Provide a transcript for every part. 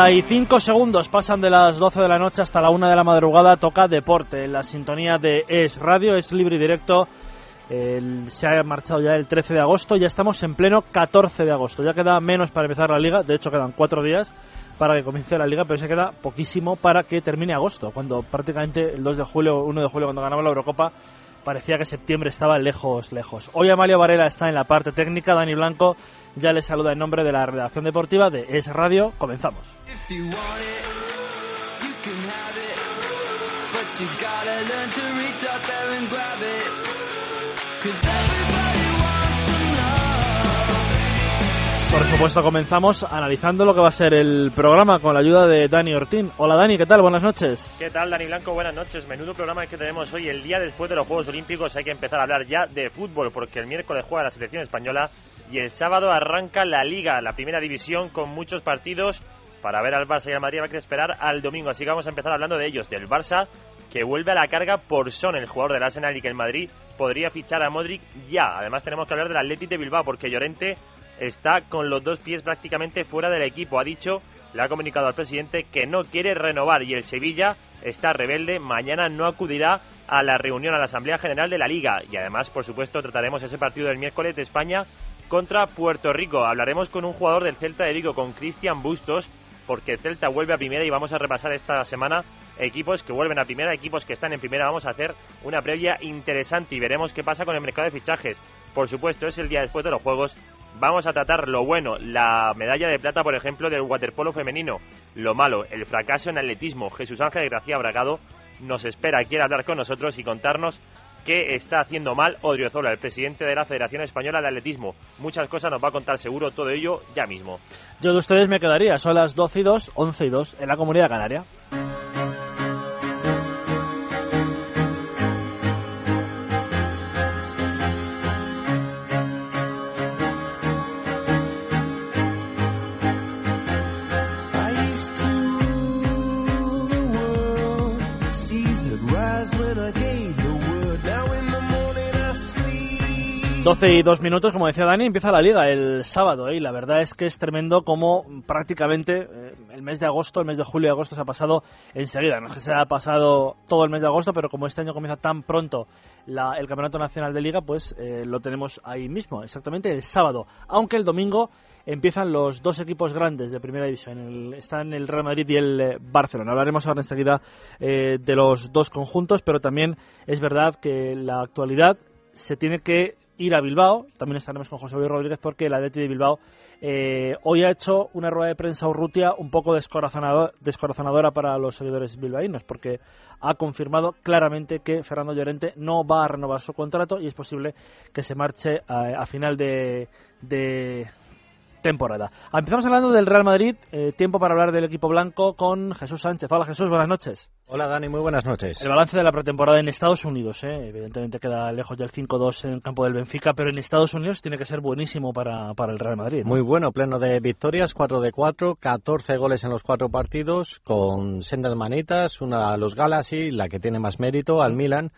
35 segundos pasan de las 12 de la noche hasta la 1 de la madrugada. Toca deporte. En la sintonía de Es Radio, es libre y directo. se ha marchado ya el 13 de agosto. Ya estamos en pleno 14 de agosto. Ya queda menos para empezar la liga. De hecho, quedan cuatro días para que comience la liga, pero se queda poquísimo para que termine agosto. Cuando prácticamente el 2 de julio, 1 de julio, cuando ganamos la Eurocopa, parecía que septiembre estaba lejos, lejos. Hoy Amalia Varela está en la parte técnica. Dani Blanco ya les saluda en nombre de la redacción deportiva de Es Radio. Comenzamos. Por supuesto, comenzamos analizando lo que va a ser el programa con la ayuda de Dani Ortín. Hola Dani, ¿qué tal? Buenas noches. ¿Qué tal, Dani Blanco? Buenas noches. Menudo programa que tenemos hoy. El día después de los Juegos Olímpicos hay que empezar a hablar ya de fútbol porque el miércoles juega la selección española y el sábado arranca la Liga, la primera división con muchos partidos para ver al Barça y al Madrid. Hay que esperar al domingo, así que vamos a empezar hablando de ellos, del Barça que vuelve a la carga por Son, el jugador del Arsenal y que el Madrid podría fichar a Modric ya. Además tenemos que hablar del Athletic de Bilbao porque Llorente está con los dos pies prácticamente fuera del equipo. Ha dicho, le ha comunicado al presidente que no quiere renovar y el Sevilla está rebelde. Mañana no acudirá a la reunión a la Asamblea General de la Liga. Y además, por supuesto, trataremos ese partido del miércoles de España contra Puerto Rico. Hablaremos con un jugador del Celta de Vigo, con Cristian Bustos, porque Celta vuelve a primera y vamos a repasar esta semana equipos que vuelven a primera, equipos que están en primera. Vamos a hacer una previa interesante y veremos qué pasa con el mercado de fichajes. Por supuesto, es el día después de los Juegos vamos a tratar lo bueno, la medalla de plata, por ejemplo, del waterpolo femenino. Lo malo, el fracaso en atletismo. Jesús Ángel Gracia Bragado nos espera, quiere hablar con nosotros y contarnos qué está haciendo mal Odriozola, el presidente de la Federación Española de Atletismo. Muchas cosas nos va a contar seguro todo ello ya mismo. Yo de ustedes me quedaría, son las 12 y 2, 11 y 2 en la Comunidad Canaria. 12 y 2 minutos, como decía Dani, empieza la liga el sábado ¿eh? y la verdad es que es tremendo como prácticamente eh, el mes de agosto, el mes de julio y agosto se ha pasado enseguida. No es que se ha pasado todo el mes de agosto, pero como este año comienza tan pronto el Campeonato Nacional de Liga, pues eh, lo tenemos ahí mismo, exactamente el sábado. Aunque el domingo empiezan los dos equipos grandes de Primera División. están el Real Madrid y el Barcelona. Hablaremos ahora enseguida de los dos conjuntos, pero también es verdad que la actualidad se tiene que ir a Bilbao. También estaremos con José Luis Rodríguez porque el Atleti de Bilbao eh, hoy ha hecho una rueda de prensa Urrutia un poco descorazonadora para los seguidores bilbaínos porque ha confirmado claramente que Fernando Llorente no va a renovar su contrato y es posible que se marche a, final de, temporada. Empezamos hablando del Real Madrid, eh, tiempo para hablar del equipo blanco con Jesús Sánchez. Hola Jesús, buenas noches. Hola Dani, muy buenas noches. El balance de la pretemporada en Estados Unidos, eh, evidentemente queda lejos del 5-2 en el campo del Benfica, pero en Estados Unidos tiene que ser buenísimo para, para el Real Madrid. Muy bueno, pleno de victorias, 4 de 4, 14 goles en los cuatro partidos, con sendas manitas, una a los Galaxy, la que tiene más mérito, al Milan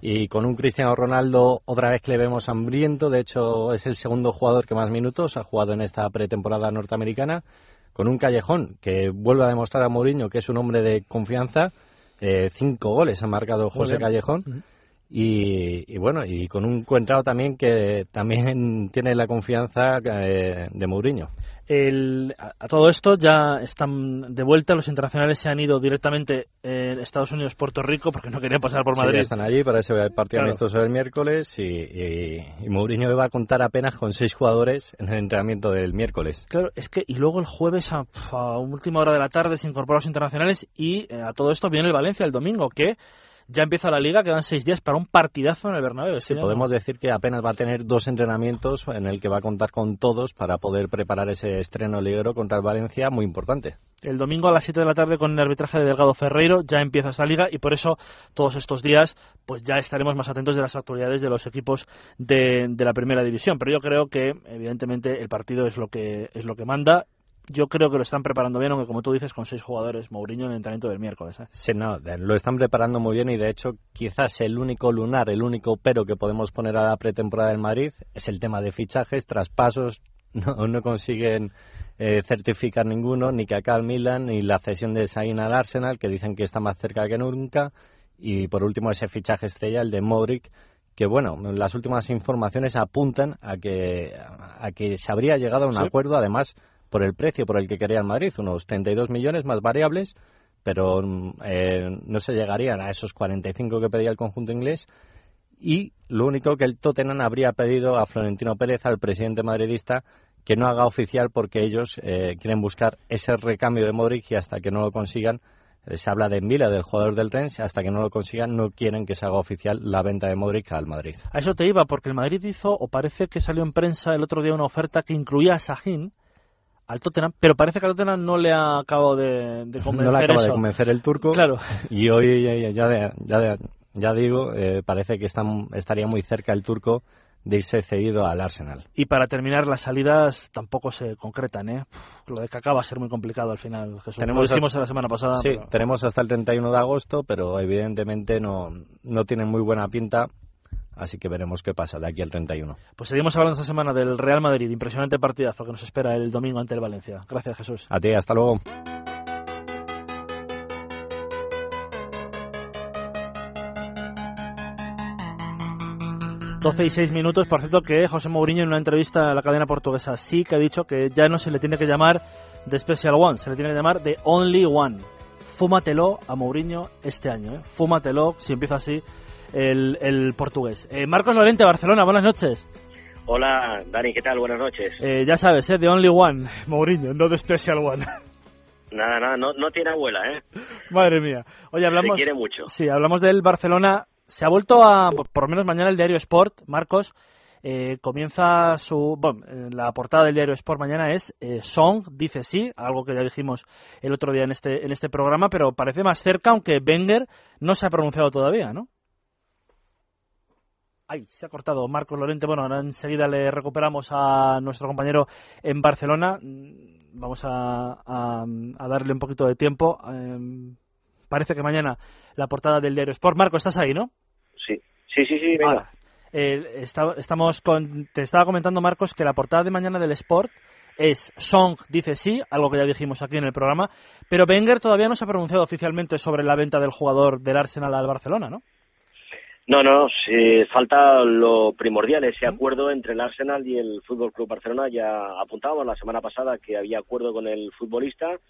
y con un Cristiano Ronaldo otra vez que le vemos hambriento, de hecho es el segundo jugador que más minutos ha jugado en esta pretemporada norteamericana, con un Callejón que vuelve a demostrar a Mourinho que es un hombre de confianza, eh, cinco goles ha marcado José Callejón. Y, bueno, y con un Cuentrao también que también tiene la confianza eh, de Mourinho a, todo esto ya están de vuelta, los internacionales se han ido directamente en Estados Unidos, Puerto Rico, porque no querían pasar por Madrid. Sí, están allí para ese partido amistoso el miércoles y, y, Mourinho va a contar apenas con seis jugadores en el entrenamiento del miércoles. Claro, es que y luego el jueves a, última hora de la tarde se incorporan los internacionales y eh, a todo esto viene el Valencia el domingo, que Ya empieza la liga, quedan seis días para un partidazo en el Bernabéu. Sí, podemos decir que apenas va a tener dos entrenamientos en el que va a contar con todos para poder preparar ese estreno ligero contra el Valencia muy importante. El domingo a las 7 de la tarde con el arbitraje de Delgado Ferreiro ya empieza esta liga y por eso todos estos días pues ya estaremos más atentos de las actualidades de los equipos de, de la primera división. Pero yo creo que evidentemente el partido es lo que es lo que manda yo creo que lo están preparando bien, aunque como tú dices, con seis jugadores, Mourinho en el entrenamiento del miércoles. ¿eh? Sí, no, lo están preparando muy bien y de hecho quizás el único lunar, el único pero que podemos poner a la pretemporada del Madrid es el tema de fichajes, traspasos, no, no consiguen eh, certificar ninguno, ni que acá al Milan, ni la cesión de Sain al Arsenal, que dicen que está más cerca que nunca, y por último ese fichaje estrella, el de Modric, que bueno, las últimas informaciones apuntan a que, a que se habría llegado a un acuerdo, además por el precio por el que quería el Madrid, unos 32 millones más variables, pero eh, no se llegarían a esos 45 que pedía el conjunto inglés. Y lo único que el Tottenham habría pedido a Florentino Pérez, al presidente madridista, que no haga oficial porque ellos eh, quieren buscar ese recambio de Modric y hasta que no lo consigan, eh, se habla de Mila, del jugador del Rennes, hasta que no lo consigan no quieren que se haga oficial la venta de Modric al Madrid. A eso te iba, porque el Madrid hizo, o parece que salió en prensa el otro día una oferta que incluía a Sahin, al Tottenham, pero parece que al Tottenham no le ha acabado de, convencer No le acaba de convencer el turco. Claro. Y hoy ya, ya, ya, digo, eh, parece que está, estaría muy cerca el turco de irse cedido al Arsenal. Y para terminar, las salidas tampoco se concretan, ¿eh? Lo de que acaba a ser muy complicado al final, Jesús. Tenemos Lo dijimos la semana pasada. Sí, tenemos hasta el 31 de agosto, pero evidentemente no, no tienen muy buena pinta Así que veremos qué pasa de aquí al 31. Pues seguimos hablando esta semana del Real Madrid. Impresionante partidazo que nos espera el domingo ante el Valencia. Gracias, Jesús. A ti, hasta luego. Doce y seis minutos, por cierto que José Mourinho en una entrevista a la cadena portuguesa sí que ha dicho que ya no se le tiene que llamar The Special One, se le tiene que llamar The Only One. Fúmatelo a Mourinho este año, ¿eh? fúmatelo, si empieza así, el, portugués. Eh, Marcos Lorente, Barcelona, buenas noches. Hola, Dani, ¿qué tal? Buenas noches. Eh, ya sabes, ¿eh? The Only One, Mourinho, no The Special One. Nada, nada, no, no tiene abuela, ¿eh? Madre mía. Oye, hablamos... Se quiere mucho. Sí, hablamos del Barcelona. Se ha vuelto a, por lo menos mañana el diario Sport, Marcos, eh, comienza su. Bueno, la portada del diario Sport mañana es eh, Song dice sí, algo que ya dijimos el otro día en este, en este programa, pero parece más cerca, aunque Wenger no se ha pronunciado todavía, ¿no? Ay, se ha cortado Marcos Lorente. Bueno, ahora enseguida le recuperamos a nuestro compañero en Barcelona. Mm, vamos a, darle un poquito de tiempo. Em, parece que mañana la portada del diario Sport. Marco, ¿estás ahí, no? Sí, sí, sí, sí venga. Eh, estamos con, te estaba comentando, Marcos, que la portada de mañana del Sport es Song dice sí, algo que ya dijimos aquí en el programa, pero Wenger todavía no se ha pronunciado oficialmente sobre la venta del jugador del Arsenal al Barcelona, ¿no? No, no, sí, falta lo primordial, ese acuerdo entre el Arsenal y el Fútbol Club Barcelona. Ya apuntábamos la semana pasada que había acuerdo con el futbolista,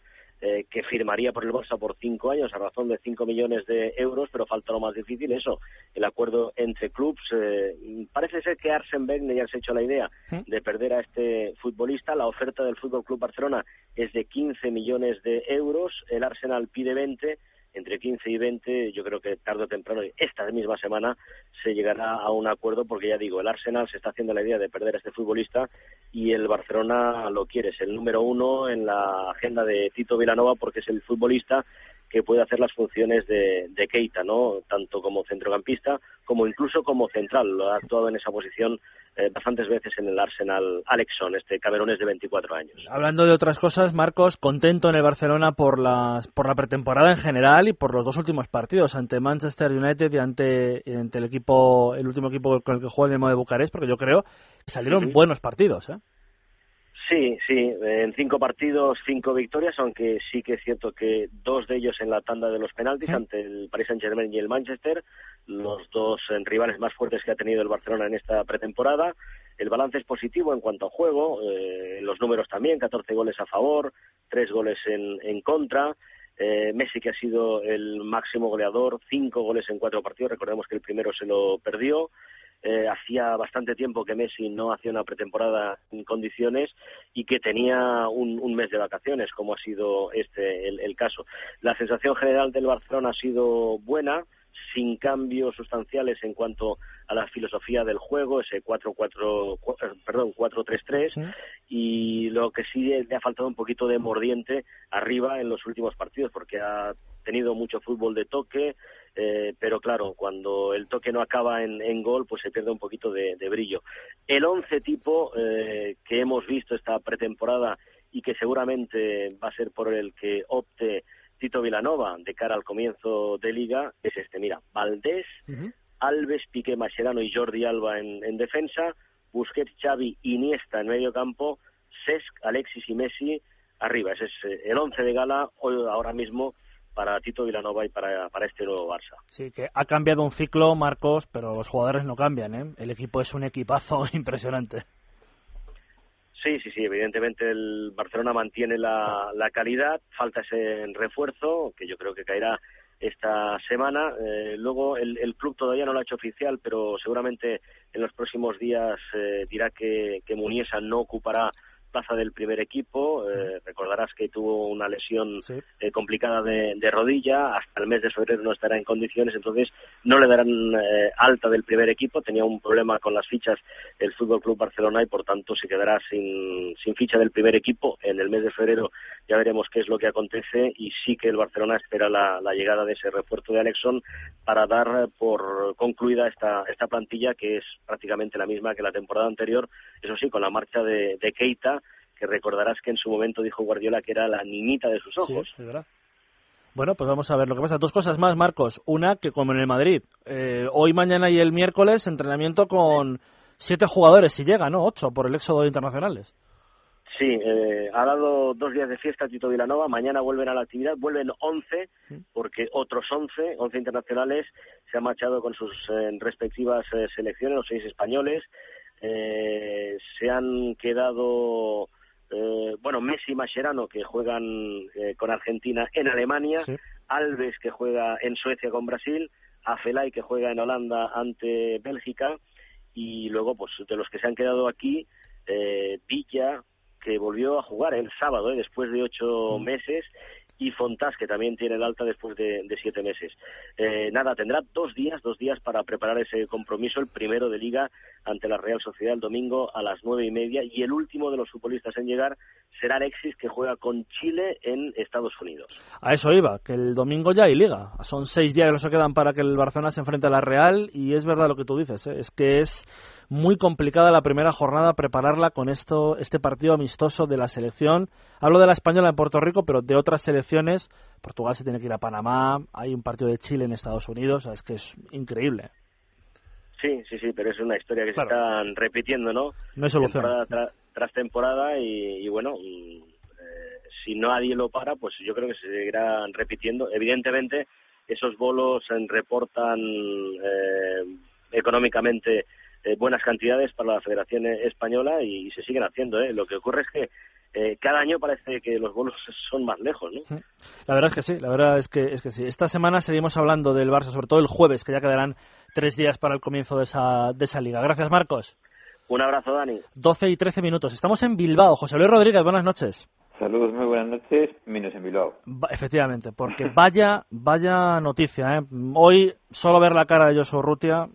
eh, que firmaría por el Barça por cinco años a razón de cinco millones de euros, pero falta lo más difícil, eso, el acuerdo entre clubes. Eh, parece ser que Arsen Wenger ya se ha hecho la idea de perder a este futbolista. La oferta del Fútbol Club Barcelona es de 15 millones de euros, el Arsenal pide 20 entre 15 y 20, yo creo que tarde o temprano, esta misma semana, se llegará a un acuerdo porque ya digo, el Arsenal se está haciendo la idea de perder a este futbolista y el Barcelona lo quiere, es el número uno en la agenda de Tito Vilanova porque es el futbolista que puede hacer las funciones de, de Keita, ¿no? Tanto como centrocampista como incluso como central. Lo ha actuado en esa posición eh, bastantes veces en el Arsenal Alexon, este camerunés de 24 años. Hablando de otras cosas, Marcos, contento en el Barcelona por, las, por la pretemporada en general y por los dos últimos partidos ante Manchester United y ante, ante el equipo, el último equipo con el que juega el Demo de Bucarest, porque yo creo que salieron buenos partidos, ¿eh? Sí, sí, en cinco partidos, cinco victorias, aunque sí que es cierto que dos de ellos en la tanda de los penaltis ante el Paris Saint-Germain y el Manchester, los dos eh, rivales más fuertes que ha tenido el Barcelona en esta pretemporada. El balance es positivo en cuanto a juego, eh, los números también, 14 goles a favor, tres goles en, en contra. Eh, Messi, que ha sido el máximo goleador, cinco goles en cuatro partidos, recordemos que el primero se lo perdió. Eh, hacía bastante tiempo que Messi no hacía una pretemporada en condiciones y que tenía un, mes de vacaciones, como ha sido este el, caso. La sensación general del Barcelona ha sido buena, sin cambios sustanciales en cuanto a la filosofía del juego, ese 4-4, perdón, 4-3-3, y lo que sí le ha faltado un poquito de mordiente arriba en los últimos partidos, porque ha tenido mucho fútbol de toque, eh, pero claro, cuando el toque no acaba en, gol, pues se pierde un poquito de, brillo. El once tipo eh, que hemos visto esta pretemporada y que seguramente va a ser por el que opte Tito Vilanova de cara al comienzo de liga es este. Mira, Valdés, Alves, Piqué, Mascherano y Jordi Alba en, defensa, Busquets, Xavi, Iniesta en medio campo, Cesc, Alexis y Messi arriba. Ese es eh, el once de gala hoy ahora mismo para Tito Vilanova y para, para este nuevo Barça. Sí, que ha cambiado un ciclo, Marcos, pero los jugadores no cambian. ¿eh? El equipo es un equipazo impresionante. Sí, sí, sí, evidentemente el Barcelona mantiene la, la calidad, falta ese refuerzo, que yo creo que caerá esta semana. Eh, luego el, club todavía no lo ha hecho oficial, pero seguramente en los próximos días eh, dirá que, que Muniesa no ocupará plaza del primer equipo. Eh, recordarás que tuvo una lesión eh, complicada de, rodilla. Hasta el mes de febrero no estará en condiciones, entonces no le darán eh, alta del primer equipo. Tenía un problema con las fichas el Fútbol Club Barcelona y por tanto se quedará sin, sin ficha del primer equipo. En el mes de febrero ya veremos qué es lo que acontece y sí que el Barcelona espera la, llegada de ese refuerzo de Alexon para dar por concluida esta, esta plantilla que es prácticamente la misma que la temporada anterior. Eso sí, con la marcha de, de Keita que recordarás que en su momento dijo Guardiola que era la niñita de sus ojos. Sí, verdad. Bueno, pues vamos a ver lo que pasa. Dos cosas más, Marcos. Una, que como en el Madrid, eh, hoy, mañana y el miércoles, entrenamiento con siete jugadores, si llega, ¿no? Ocho por el éxodo de internacionales. Sí, eh, ha dado dos días de fiesta Tito Vilanova, mañana vuelven a la actividad, vuelven once, porque otros once, once internacionales, se han marchado con sus eh, respectivas selecciones, los seis españoles, se han quedado eh, bueno, Messi y Mascherano que juegan eh, con Argentina en Alemania, Alves que juega en Suecia con Brasil, Afelay que juega en Holanda ante Bélgica y luego pues de los que se han quedado aquí, eh, Villa que volvió a jugar el sábado después de ocho mm. meses y Fontás, que también tiene el alta después de, siete meses. Eh, nada, tendrá dos días, dos días para preparar ese compromiso, el primero de liga ante la Real Sociedad el domingo a las nueve y media y el último de los futbolistas en llegar será Alexis, que juega con Chile en Estados Unidos. A eso iba, que el domingo ya hay liga. Son seis días que se quedan para que el Barcelona se enfrente a la Real y es verdad lo que tú dices, ¿eh? es que es muy complicada la primera jornada prepararla con esto este partido amistoso de la selección. Hablo de la española en Puerto Rico, pero de otras selecciones. Portugal se tiene que ir a Panamá, hay un partido de Chile en Estados Unidos, es que es increíble. Sí, sí, sí, pero es una historia que se están repitiendo, ¿no? No hay solución. Temporada tras temporada y, bueno, mm, eh, si nadie lo para, pues yo creo que se seguirán repitiendo. Evidentemente, esos bolos reportan eh, económicamente eh, buenas cantidades para la Federación Española y, se siguen haciendo. ¿eh? Lo que ocurre es que eh, cada año parece que los bolos son más lejos, ¿no? La verdad es que sí, la verdad es que, es que sí. Esta semana seguimos hablando del Barça, sobre todo el jueves, que ya quedarán tres días para el comienzo de esa, de esa liga. Gracias, Marcos. Un abrazo, Dani. 12 y 13 minutos. Estamos en Bilbao. José Luis Rodríguez, buenas noches. Saludos, muy buenas noches, menos en Bilbao. efectivamente, porque vaya, vaya noticia. ¿eh? Hoy solo ver la cara de Joshua Rutia,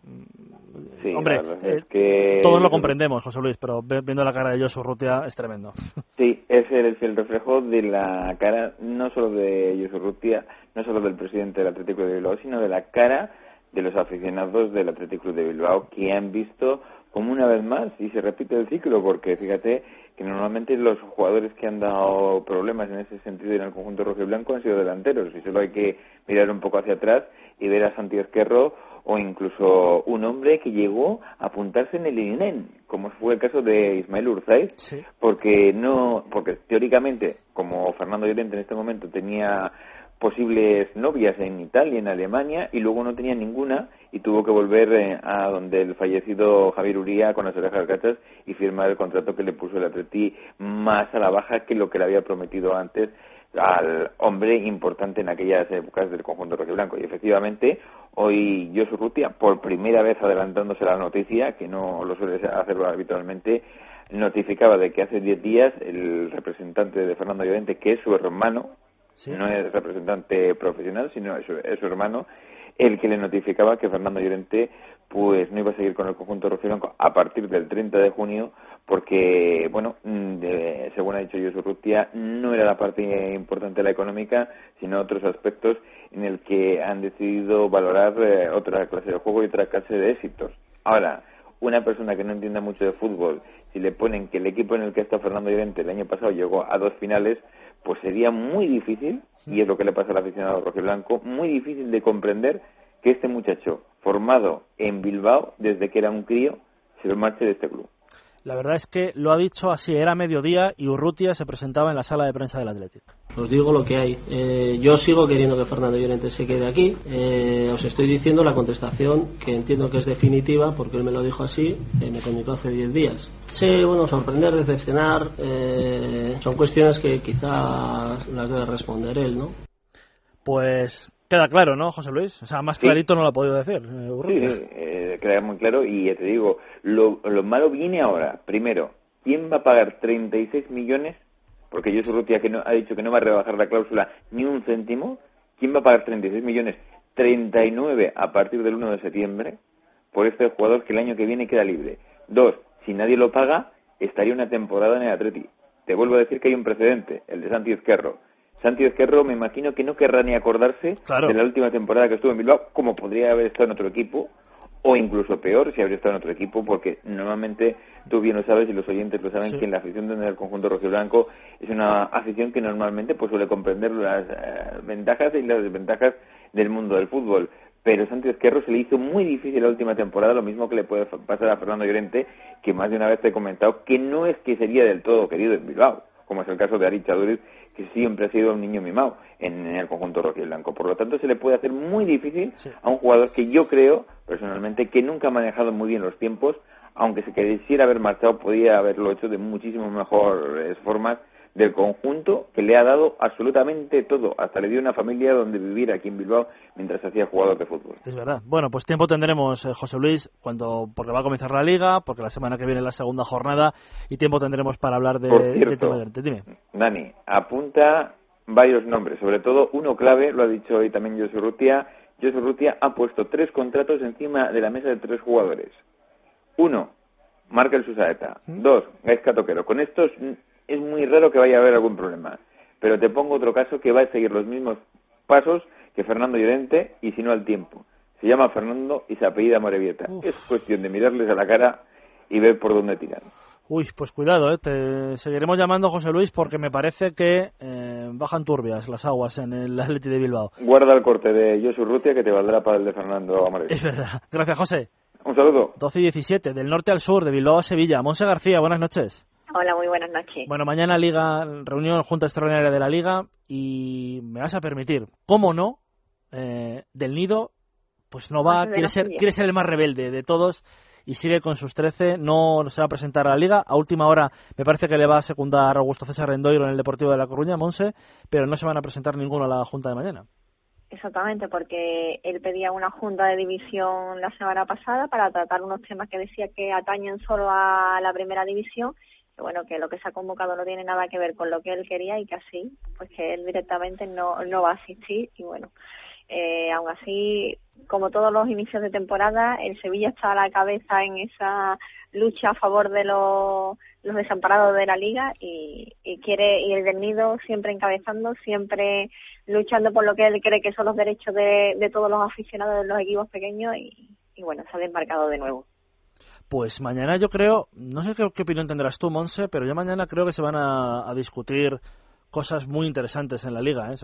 sí, hombre, es eh, que... todos lo comprendemos, José Luis, pero viendo la cara de Joshua Rutia es tremendo. Sí, es el, el reflejo de la cara no solo de Joshua Rutia, no solo del presidente del Atlético de Bilbao, sino de la cara de los aficionados del Atlético de Bilbao que han visto como una vez más y se repite el ciclo porque fíjate que normalmente los jugadores que han dado problemas en ese sentido en el conjunto rojo y blanco han sido delanteros y solo hay que mirar un poco hacia atrás y ver a Santi Esquerro o incluso un hombre que llegó a apuntarse en el INEN, como fue el caso de Ismael Urzaiz, porque no, porque teóricamente, como Fernando Llorente en este momento tenía posibles novias en Italia, en Alemania, y luego no tenía ninguna y tuvo que volver eh, a donde el fallecido Javier Uría con las orejas cachas y firmar el contrato que le puso el Atleti más a la baja que lo que le había prometido antes al hombre importante en aquellas épocas del conjunto blanco. Y efectivamente, hoy Josu Rutia, por primera vez adelantándose la noticia, que no lo suele hacer habitualmente, notificaba de que hace diez días el representante de Fernando Llorente, que es su hermano, no es representante profesional, sino es su, hermano, el que le notificaba que Fernando Llorente pues no iba a seguir con el conjunto rojiblanco a partir del 30 de junio porque, bueno, mm, según ha dicho Josu Rutia, no era la parte importante de la económica, sino otros aspectos en el que han decidido valorar eh, otra clase de juego y otra clase de éxitos. Ahora, una persona que no entienda mucho de fútbol, si le ponen que el equipo en el que está Fernando Llorente el año pasado llegó a dos finales, pues sería muy difícil, y es lo que le pasa al aficionado rojiblanco, muy difícil de comprender que este muchacho, formado en Bilbao desde que era un crío, se lo marche de este club. La verdad es que lo ha dicho así, era mediodía y Urrutia se presentaba en la sala de prensa del Atlético. Os digo lo que hay. Eh, yo sigo queriendo que Fernando Llorente se quede aquí. Eh, os estoy diciendo la contestación que entiendo que es definitiva porque él me lo dijo así, eh, me comunicó hace 10 días. Sí, bueno, sorprender, decepcionar, son cuestiones que quizás las debe responder él, ¿no? Pues queda claro, ¿no, José Luis? O sea, más clarito no lo ha podido decir. sí, queda muy claro y ya te digo, lo, lo malo viene ahora. Primero, ¿quién va a pagar 36 millones? Porque yo Rutia que no, ha dicho que no va a rebajar la cláusula ni un céntimo. ¿Quién va a pagar 36 millones? 39 a partir del 1 de septiembre por este jugador que el año que viene queda libre. Dos, si nadie lo paga, estaría una temporada en el Atleti. Te vuelvo a decir que hay un precedente, el de Santi Ezquerro. Santi Ezquerro me imagino que no querrá ni acordarse de la última temporada que estuvo en Bilbao, como podría haber estado en otro equipo, o incluso peor si habría estado en otro equipo, porque normalmente tú bien lo sabes y los oyentes lo saben que en la afición del conjunto rojiblanco es una afición que normalmente pues suele comprender las eh, ventajas y las desventajas del mundo del fútbol. Pero Santi Esquerro se le hizo muy difícil la última temporada, lo mismo que le puede pasar a Fernando Llorente, que más de una vez te he comentado que no es que sería del todo querido en Bilbao, como es el caso de Ari Chaduriz, que siempre ha sido un niño mimado en, el conjunto rojo y blanco. Por lo tanto, se le puede hacer muy difícil a un jugador que yo creo, personalmente, que nunca ha manejado muy bien los tiempos, aunque se quisiera haber marchado, podía haberlo hecho de muchísimo mejores formas del conjunto que le ha dado absolutamente todo. Hasta le dio una familia donde vivir aquí en Bilbao mientras hacía jugador de fútbol. Es verdad. Bueno, pues tiempo tendremos, eh, José Luis, cuando porque va a comenzar la liga, porque la semana que viene la segunda jornada y tiempo tendremos para hablar de, de Dime. Dani, apunta varios nombres, sobre todo uno clave, lo ha dicho hoy también José Rutia. José Rutia ha puesto tres contratos encima de la mesa de tres jugadores. Uno, Markel Susaeta. ¿Mm? Dos, Gaisca Toquero. Con estos es muy raro que vaya a haber algún problema. Pero te pongo otro caso que va a seguir los mismos pasos que Fernando Llorente y si no al tiempo. Se llama Fernando y se apellida Morevieta. Es cuestión de mirarles a la cara y ver por dónde tiran. Uy, pues cuidado, ¿eh? te seguiremos llamando José Luis porque me parece que eh, bajan turbias las aguas en el Atleti de Bilbao. Guarda el corte de Josu Rutia que te valdrá para el de Fernando Amarillo. Es verdad. Gracias, José. Un saludo. 12 y 17, del norte al sur, de Bilbao a Sevilla. Monse García, buenas noches. Hola, muy buenas noches. Bueno, mañana Liga, reunión Junta Extraordinaria de la Liga y me vas a permitir, ¿cómo no? Eh, del Nido, pues no va, quiere ser, quiere ser el más rebelde de todos y sigue con sus 13, no se va a presentar a la Liga. A última hora me parece que le va a secundar Augusto César Rendoiro en el Deportivo de La Coruña, Monse, pero no se van a presentar ninguno a la Junta de mañana. Exactamente, porque él pedía una junta de división la semana pasada para tratar unos temas que decía que atañen solo a la primera división que bueno, que lo que se ha convocado no tiene nada que ver con lo que él quería y que así, pues que él directamente no, no va a asistir y bueno, eh, aún así, como todos los inicios de temporada, el Sevilla está a la cabeza en esa lucha a favor de los, los desamparados de la liga y, y quiere y el del Nido siempre encabezando, siempre luchando por lo que él cree que son los derechos de, de todos los aficionados de los equipos pequeños y, y bueno, se ha desmarcado de nuevo. Pues mañana yo creo, no sé qué, opinión tendrás tú, Monse, pero yo mañana creo que se van a, discutir cosas muy interesantes en la liga. ¿eh?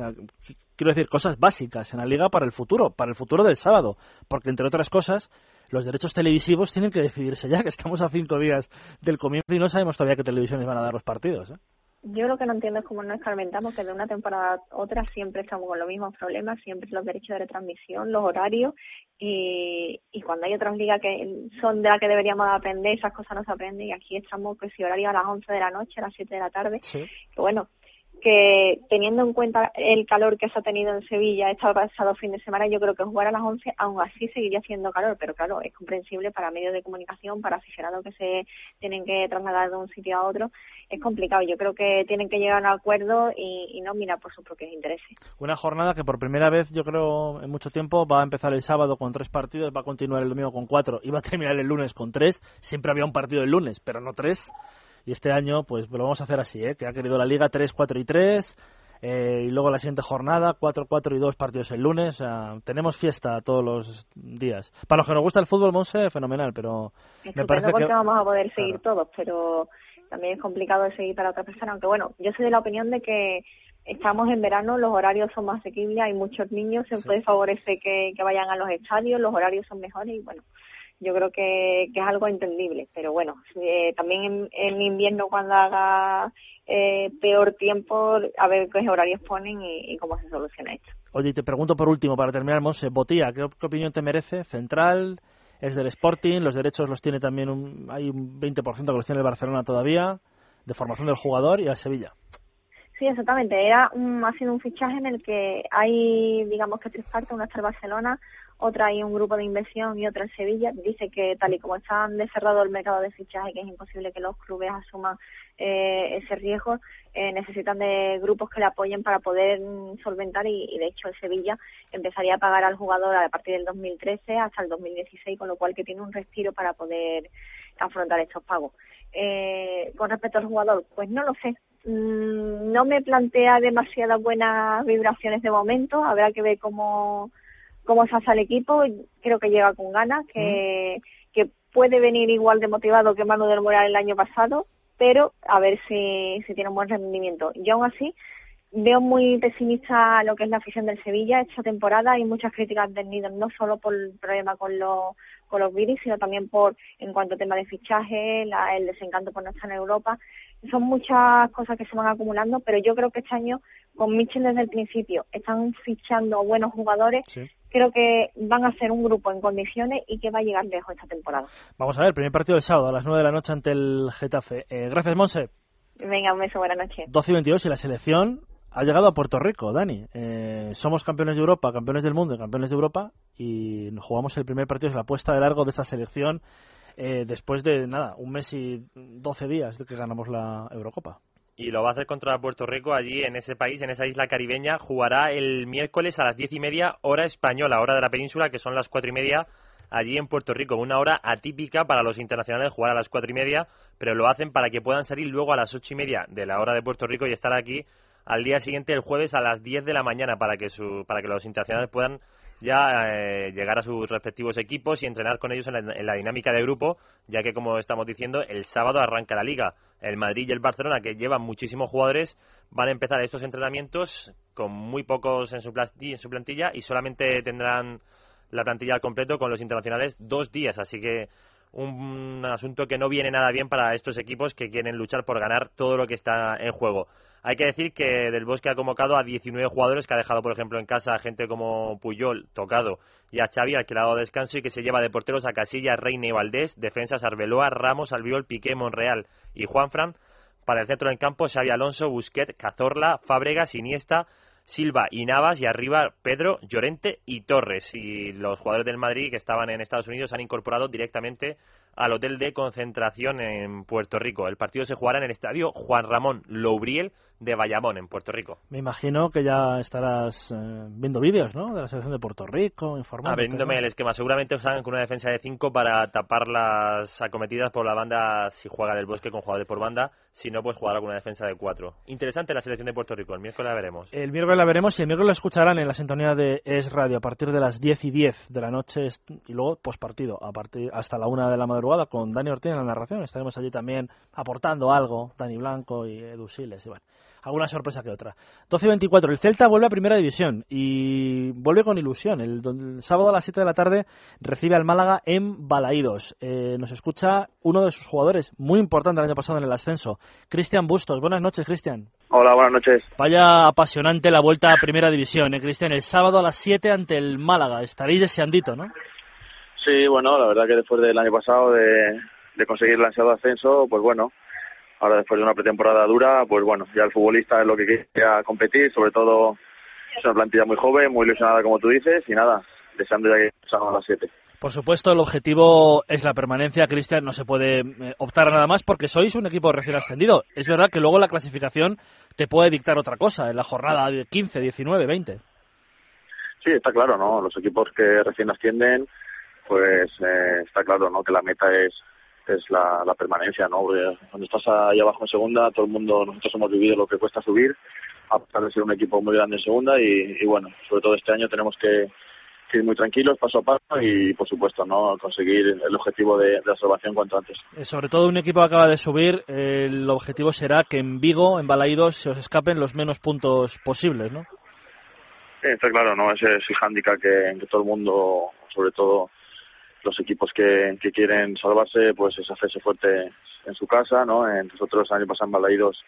quiero decir, cosas básicas en la liga para el futuro, para el futuro del sábado. Porque, entre otras cosas, los derechos televisivos tienen que decidirse ya, que estamos a cinco días del comienzo y no sabemos todavía qué televisiones van a dar los partidos. ¿eh? Yo lo que no entiendo es cómo nos escarmentamos que de una temporada a otra siempre estamos con los mismos problemas, siempre los derechos de retransmisión, los horarios y, y cuando hay otras ligas que son de las que deberíamos aprender, esas cosas no se aprenden y aquí estamos pues si horario a las 11 de la noche, a las 7 de la tarde, que bueno, que teniendo en cuenta el calor que se ha tenido en Sevilla este pasado fin de semana, yo creo que jugar a las 11 aún así seguiría haciendo calor, pero claro, es comprensible para medios de comunicación, para aficionados que se tienen que trasladar de un sitio a otro, es complicado. Yo creo que tienen que llegar a un acuerdo y, no mirar por sus propios intereses. Una jornada que por primera vez, yo creo, en mucho tiempo va a empezar el sábado con tres partidos, va a continuar el domingo con cuatro y va a terminar el lunes con tres. Siempre había un partido el lunes, pero no tres y este año pues lo vamos a hacer así, ¿eh? que ha querido la liga 3, 4 y 3 eh, y luego la siguiente jornada 4, 4 y 2 partidos el lunes. tenemos fiesta todos los días. Para los que nos gusta el fútbol, Monse, fenomenal, pero me parece que vamos a poder seguir todos, pero también es complicado de seguir para otra persona. Aunque bueno, yo soy de la opinión de que estamos en verano, los horarios son más asequibles, hay muchos niños, se puede favorecer que, que vayan a los estadios, los horarios son mejores y bueno, yo creo que, es algo entendible. Pero bueno, eh, también en, invierno cuando haga eh, peor tiempo, a ver qué horarios ponen y, cómo se soluciona esto. Oye, y te pregunto por último, para terminar, Monse, Botía, ¿qué, opinión te merece? ¿Central? ¿Es del Sporting? ¿Los derechos los tiene también un, hay un 20% que los tiene el Barcelona todavía? ¿De formación del jugador y al Sevilla? Sí, exactamente. Era ha sido un fichaje en el que hay, digamos que tres partes, una está el Barcelona, otra hay un grupo de inversión y otra en Sevilla. Dice que tal y como está cerrado el mercado de fichaje, que es imposible que los clubes asuman eh, ese riesgo, eh, necesitan de grupos que le apoyen para poder mm, solventar y, de hecho el Sevilla empezaría a pagar al jugador a partir del 2013 hasta el 2016, con lo cual que tiene un respiro para poder afrontar estos pagos. Eh, con respecto al jugador, pues no lo sé. Mm, no me plantea demasiadas buenas vibraciones de momento. Habrá que ver cómo cómo se hace el equipo, creo que llega con ganas, que, que puede venir igual de motivado que Manu del Moral el año pasado, pero a ver si, si tiene un buen rendimiento. Yo aún así veo muy pesimista lo que es la afición del Sevilla esta temporada. Hay muchas críticas del Nido, no solo por el problema con los, con los virus, sino también por, en cuanto a tema de fichaje, la, el desencanto por no estar en Europa. Son muchas cosas que se van acumulando, pero yo creo que este año, con Michel desde el principio, están fichando buenos jugadores creo que van a ser un grupo en condiciones y que va a llegar lejos esta temporada. Vamos a ver, primer partido del sábado a las 9 de la noche ante el Getafe. Eh, gracias, Monse. Venga, un beso, buenas noches. 12 y 22 y la selección ha llegado a Puerto Rico, Dani. Eh, somos campeones de Europa, campeones del mundo y campeones de Europa y jugamos el primer partido, es la puesta de largo de esa selección eh, después de, nada, un mes y 12 días de que ganamos la Eurocopa y lo va a hacer contra Puerto Rico allí en ese país, en esa isla caribeña. Jugará el miércoles a las diez y media hora española, hora de la península, que son las cuatro y media allí en Puerto Rico. Una hora atípica para los internacionales jugar a las cuatro y media, pero lo hacen para que puedan salir luego a las ocho y media de la hora de Puerto Rico y estar aquí al día siguiente, el jueves, a las diez de la mañana, para que, su, para que los internacionales puedan ya eh, llegar a sus respectivos equipos y entrenar con ellos en la, dinámica de grupo, ya que, como estamos diciendo, el sábado arranca la liga. El Madrid y el Barcelona, que llevan muchísimos jugadores, van a empezar estos entrenamientos con muy pocos en su, en su plantilla y solamente tendrán la plantilla al completo con los internacionales dos días. Así que un asunto que no viene nada bien para estos equipos que quieren luchar por ganar todo lo que está en juego. Hay que decir que Del Bosque ha convocado a 19 jugadores que ha dejado, por ejemplo, en casa a gente como Puyol, Tocado y a Xavi, al que le ha dado descanso y que se lleva de porteros a Casilla, Reina y Valdés, defensas Arbeloa, Ramos, Albiol, Piqué, Monreal y Juanfran. Para el centro del campo, Xavi Alonso, Busquet, Cazorla, Fábregas, Iniesta, Silva y Navas y arriba Pedro, Llorente y Torres. Y los jugadores del Madrid que estaban en Estados Unidos han incorporado directamente al hotel de concentración en Puerto Rico. El partido se jugará en el estadio Juan Ramón Loubriel de Bayamón, en Puerto Rico. Me imagino que ya estarás eh, viendo vídeos, ¿no? De la selección de Puerto Rico, informando. Aprendiéndome el esquema. Seguramente salgan con una defensa de 5 para tapar las acometidas por la banda si juega del bosque con jugadores por banda. Si no, pues jugar con una defensa de 4. Interesante la selección de Puerto Rico. El miércoles la veremos. El miércoles la veremos y el miércoles la escucharán en la sintonía de Es Radio a partir de las 10 y 10 de la noche y luego postpartido a partir hasta la 1 de la madrugada con Dani Ortiz en la narración. Estaremos allí también aportando algo, Dani Blanco y Edu Siles. Y bueno, alguna sorpresa que otra. 12 24, el Celta vuelve a Primera División y vuelve con ilusión. El, sábado a las 7 de la tarde recibe al Málaga en Balaídos. Eh, nos escucha uno de sus jugadores muy importante el año pasado en el ascenso, Cristian Bustos. Buenas noches, Cristian. Hola, buenas noches. Vaya apasionante la vuelta a Primera División, ¿eh, Cristian? El sábado a las 7 ante el Málaga. Estaréis deseandito, ¿no? Sí, bueno, la verdad que después del año pasado de, de conseguir el ansiado ascenso, pues bueno, ahora después de una pretemporada dura, pues bueno, ya el futbolista es lo que quiere competir, sobre todo es una plantilla muy joven, muy ilusionada como tú dices, y nada, deseando ya que salgan a las 7. Por supuesto, el objetivo es la permanencia, Cristian, no se puede eh, optar a nada más porque sois un equipo recién ascendido. Es verdad que luego la clasificación te puede dictar otra cosa en la jornada de 15, 19, 20. Sí, está claro, ¿no? Los equipos que recién ascienden, pues eh, está claro, ¿no? Que la meta es es la, la permanencia, ¿no? cuando estás ahí abajo en segunda, todo el mundo, nosotros hemos vivido lo que cuesta subir, a pesar de ser un equipo muy grande en segunda y, y bueno, sobre todo este año tenemos que, ir muy tranquilos, paso a paso y, por supuesto, no conseguir el objetivo de, de salvación cuanto antes. Eh, sobre todo un equipo que acaba de subir, el objetivo será que en Vigo, en Balaídos, se os escapen los menos puntos posibles, ¿no? Está claro, ¿no? Ese es el hándicap que, que todo el mundo, sobre todo los equipos que, que quieren salvarse, pues es hacerse fuerte en su casa, ¿no? Nosotros el año pasado en Balaidos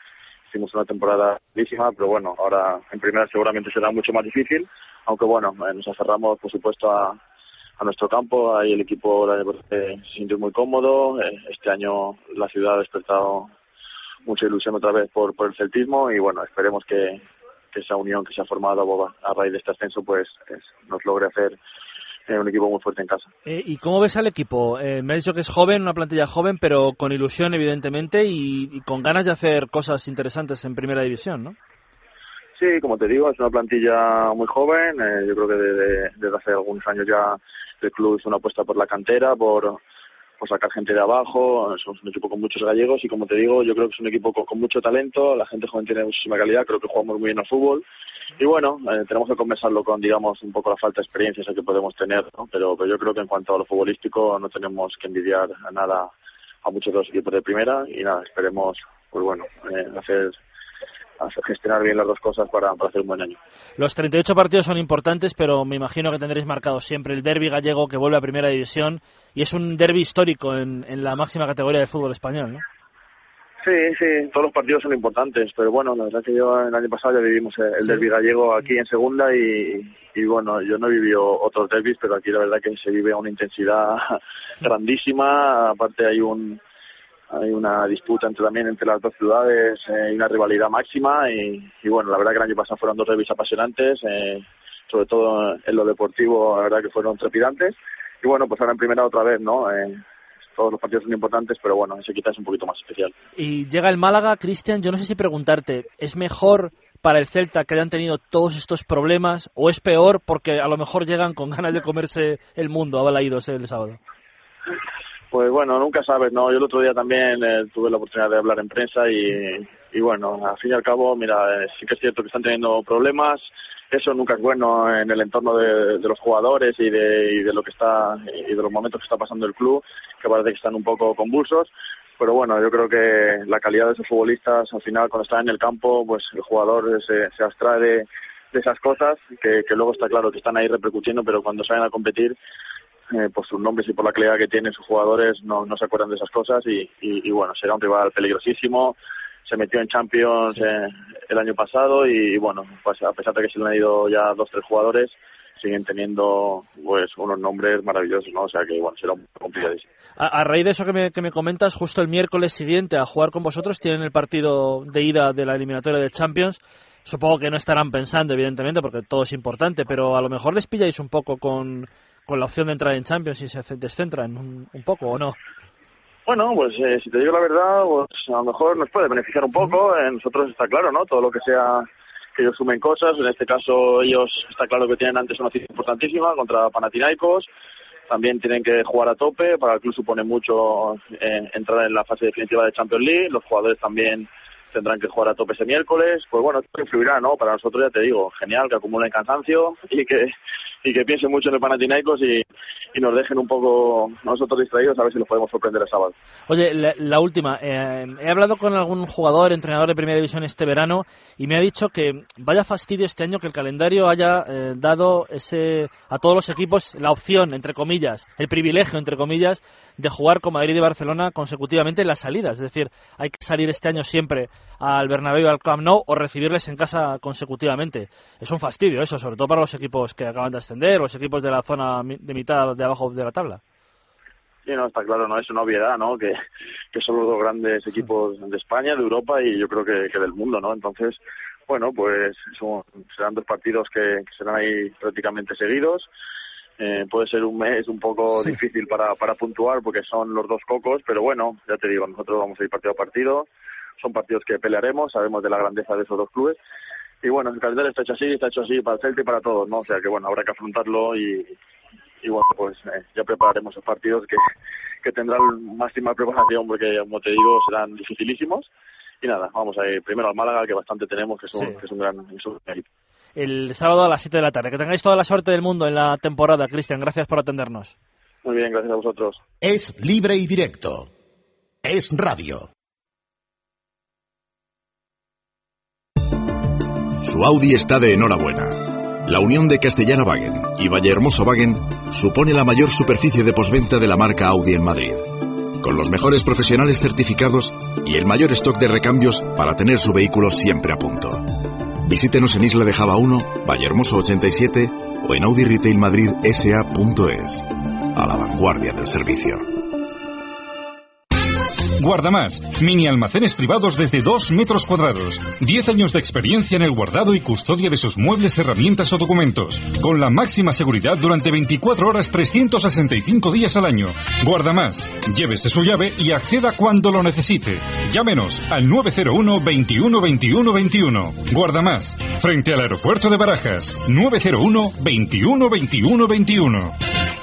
hicimos una temporada buenísima, pero bueno, ahora en primera seguramente será mucho más difícil, aunque bueno, eh, nos aferramos por supuesto a, a nuestro campo, ahí el equipo se sintió muy cómodo, eh, este año la ciudad ha despertado mucha ilusión otra vez por, por el celtismo y bueno, esperemos que, esa unión que se ha formado a raíz de este ascenso pues nos logre hacer un equipo muy fuerte en casa. Eh, ¿Y cómo ves al equipo? Eh, me ha dicho que es joven, una plantilla joven, pero con ilusión, evidentemente, y, con ganas de hacer cosas interesantes en primera división, ¿no? Sí, como te digo, es una plantilla muy joven. Eh, yo creo que desde, desde, hace algunos años ya el club hizo una apuesta por la cantera, por, por sacar gente de abajo. Somos un equipo con muchos gallegos y, como te digo, yo creo que es un equipo con, con mucho talento. La gente joven tiene muchísima calidad. Creo que jugamos muy bien al fútbol y bueno, eh, tenemos que compensarlo con, digamos, un poco la falta de experiencia que podemos tener, ¿no? pero, pero yo creo que en cuanto a lo futbolístico no tenemos que envidiar a nada a muchos de los equipos de primera y nada, esperemos, pues bueno, eh, hacer gestionar bien las dos cosas para, para, hacer un buen año. Los 38 partidos son importantes, pero me imagino que tendréis marcado siempre el derby gallego que vuelve a primera división y es un derby histórico en, en la máxima categoría del fútbol español, ¿no? Sí, sí, todos los partidos son importantes, pero bueno, la verdad que yo el año pasado ya vivimos el derby gallego aquí en segunda y, y bueno, yo no he vivido otros derbis, pero aquí la verdad que se vive a una intensidad grandísima, aparte hay un hay una disputa entre, también entre las dos ciudades, eh, hay una rivalidad máxima y, y, bueno, la verdad que el año pasado fueron dos derbis apasionantes, eh, sobre todo en lo deportivo, la verdad que fueron trepidantes. Y bueno, pues ahora en primera otra vez, ¿no? Eh, todos los partidos son importantes, pero bueno, ese quizás es un poquito más especial. Y llega el Málaga, Cristian, yo no sé si preguntarte, ¿es mejor para el Celta que hayan tenido todos estos problemas o es peor porque a lo mejor llegan con ganas de comerse el mundo a Balaídos el sábado? Pues bueno, nunca sabes, ¿no? Yo el otro día también eh, tuve la oportunidad de hablar en prensa y, y bueno, al fin y al cabo, mira, eh, sí que es cierto que están teniendo problemas, eso nunca es bueno en el entorno de, los jugadores y de, lo que está y de los momentos que está pasando el club, que parece que están un poco convulsos. Pero bueno, yo creo que la calidad de esos futbolistas, al final, cuando están en el campo, pues el jugador se, se abstrae de, esas cosas, que, que, luego está claro que están ahí repercutiendo, pero cuando salen a competir, eh, por sus nombres y por la calidad que tienen sus jugadores, no, no se acuerdan de esas cosas y, y bueno, será un rival peligrosísimo se metió en Champions eh, el año pasado y, bueno, pues a pesar de que se le han ido ya dos tres jugadores, siguen teniendo pues unos nombres maravillosos, ¿no? O sea que bueno, será un complicadísimo. A, a, raíz de eso que me, que me comentas, justo el miércoles siguiente a jugar con vosotros tienen el partido de ida de la eliminatoria de Champions. Supongo que no estarán pensando, evidentemente, porque todo es importante, pero a lo mejor les pilláis un poco con, con la opción de entrar en Champions y se descentran un, un poco, ¿o no? Bueno, pues eh, si te digo la verdad, pues a lo mejor nos puede beneficiar un poco. En nosotros está claro, ¿no? Todo lo que sea que ellos sumen cosas. En este caso, ellos está claro que tienen antes una cita importantísima contra Panathinaikos. También tienen que jugar a tope. Para el club supone mucho eh, entrar en la fase definitiva de Champions League. Los jugadores también tendrán que jugar a tope ese miércoles. Pues bueno, esto influirá, ¿no? Para nosotros, ya te digo, genial que acumulen cansancio y que y que piensen mucho en el Panathinaikos y, y nos dejen un poco nosotros distraídos a ver si los podemos sorprender el sábado. Oye, la, última. Eh, he hablado con algún jugador, entrenador de Primera División este verano y me ha dicho que vaya fastidio este año que el calendario haya eh, dado ese a todos los equipos la opción, entre comillas, el privilegio, entre comillas, de jugar con Madrid y Barcelona consecutivamente en las salidas. Es decir, hay que salir este año siempre al Bernabéu y al Camp Nou o recibirles en casa consecutivamente. Es un fastidio eso, sobre todo para los equipos que acaban de ascender, los equipos de la zona de mitad de abajo de la tabla. Sí, no, está claro, no es una obviedad, ¿no? Que, son los dos grandes equipos de España, de Europa y yo creo que, que del mundo, ¿no? Entonces, bueno, pues son, serán dos partidos que, que serán ahí prácticamente seguidos. Eh, puede ser un mes un poco difícil para, para puntuar porque son los dos cocos, pero bueno, ya te digo, nosotros vamos a ir partido a partido. Son partidos que pelearemos, sabemos de la grandeza de esos dos clubes. Y bueno, el calendario está hecho así, está hecho así para el Celta y para todos, ¿no? O sea que bueno, habrá que afrontarlo y, y bueno, pues eh, ya prepararemos los partidos que, que tendrán máxima preparación porque, como te digo, serán dificilísimos. Y nada, vamos a ir primero al Málaga, que bastante tenemos, que es un, Sí. que es un gran, es un gran equipo. El sábado a las 7 de la tarde. Que tengáis toda la suerte del mundo en la temporada, Cristian. Gracias por atendernos. Muy bien, gracias a vosotros. Es libre y directo. Es radio. Su Audi está de enhorabuena. La unión de Castellana Wagen y Vallehermoso Wagen supone la mayor superficie de posventa de la marca Audi en Madrid. Con los mejores profesionales certificados y el mayor stock de recambios para tener su vehículo siempre a punto. Visítenos en Isla de Java 1, Vallehermoso 87 o en Audi Retail Madrid SA.es. A la vanguardia del servicio. Guardamás, mini almacenes privados desde 2 metros cuadrados. 10 años de experiencia en el guardado y custodia de sus muebles, herramientas o documentos. Con la máxima seguridad durante 24 horas 365 días al año. Guardamás, llévese su llave y acceda cuando lo necesite. Llámenos al 901 21 21 21. Guardamás, frente al aeropuerto de Barajas. 901 21 21 21.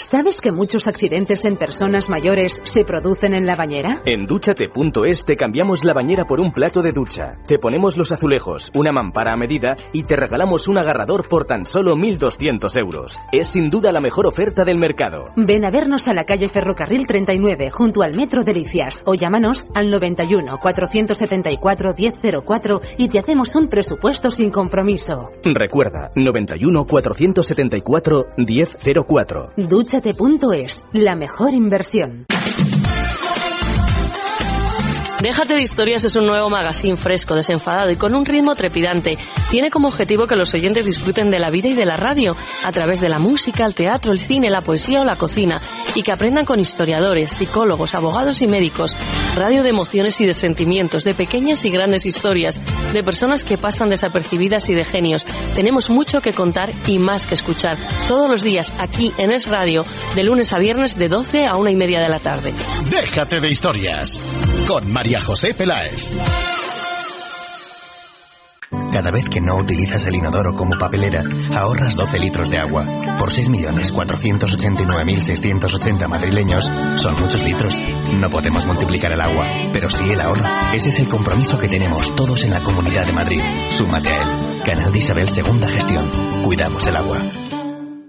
¿Sabes que muchos accidentes en personas mayores se producen en la bañera? En dúchate.es te cambiamos la bañera por un plato de ducha. Te ponemos los azulejos, una mampara a medida y te regalamos un agarrador por tan solo 1.200 euros. Es sin duda la mejor oferta del mercado. Ven a vernos a la calle Ferrocarril 39, junto al Metro Delicias, o llámanos al 91 474 1004 y te hacemos un presupuesto sin compromiso. Recuerda, 91 474 1004. Dúchate.es, la mejor inversión. Déjate de historias es un nuevo magazine fresco, desenfadado y con un ritmo trepidante. Tiene como objetivo que los oyentes disfruten de la vida y de la radio a través de la música, el teatro, el cine, la poesía o la cocina y que aprendan con historiadores, psicólogos, abogados y médicos. Radio de emociones y de sentimientos, de pequeñas y grandes historias, de personas que pasan desapercibidas y de genios. Tenemos mucho que contar y más que escuchar. Todos los días aquí en Es Radio, de lunes a viernes de 12 a una y media de la tarde. Déjate de historias. Con María José Peláez. Cada vez que no utilizas el inodoro como papelera, ahorras 12 litros de agua. Por 6.489.680 madrileños, son muchos litros. No podemos multiplicar el agua, pero sí el ahorro. Ese es el compromiso que tenemos todos en la Comunidad de Madrid. Súmate a él. Canal de Isabel Segunda Gestión. Cuidamos el agua.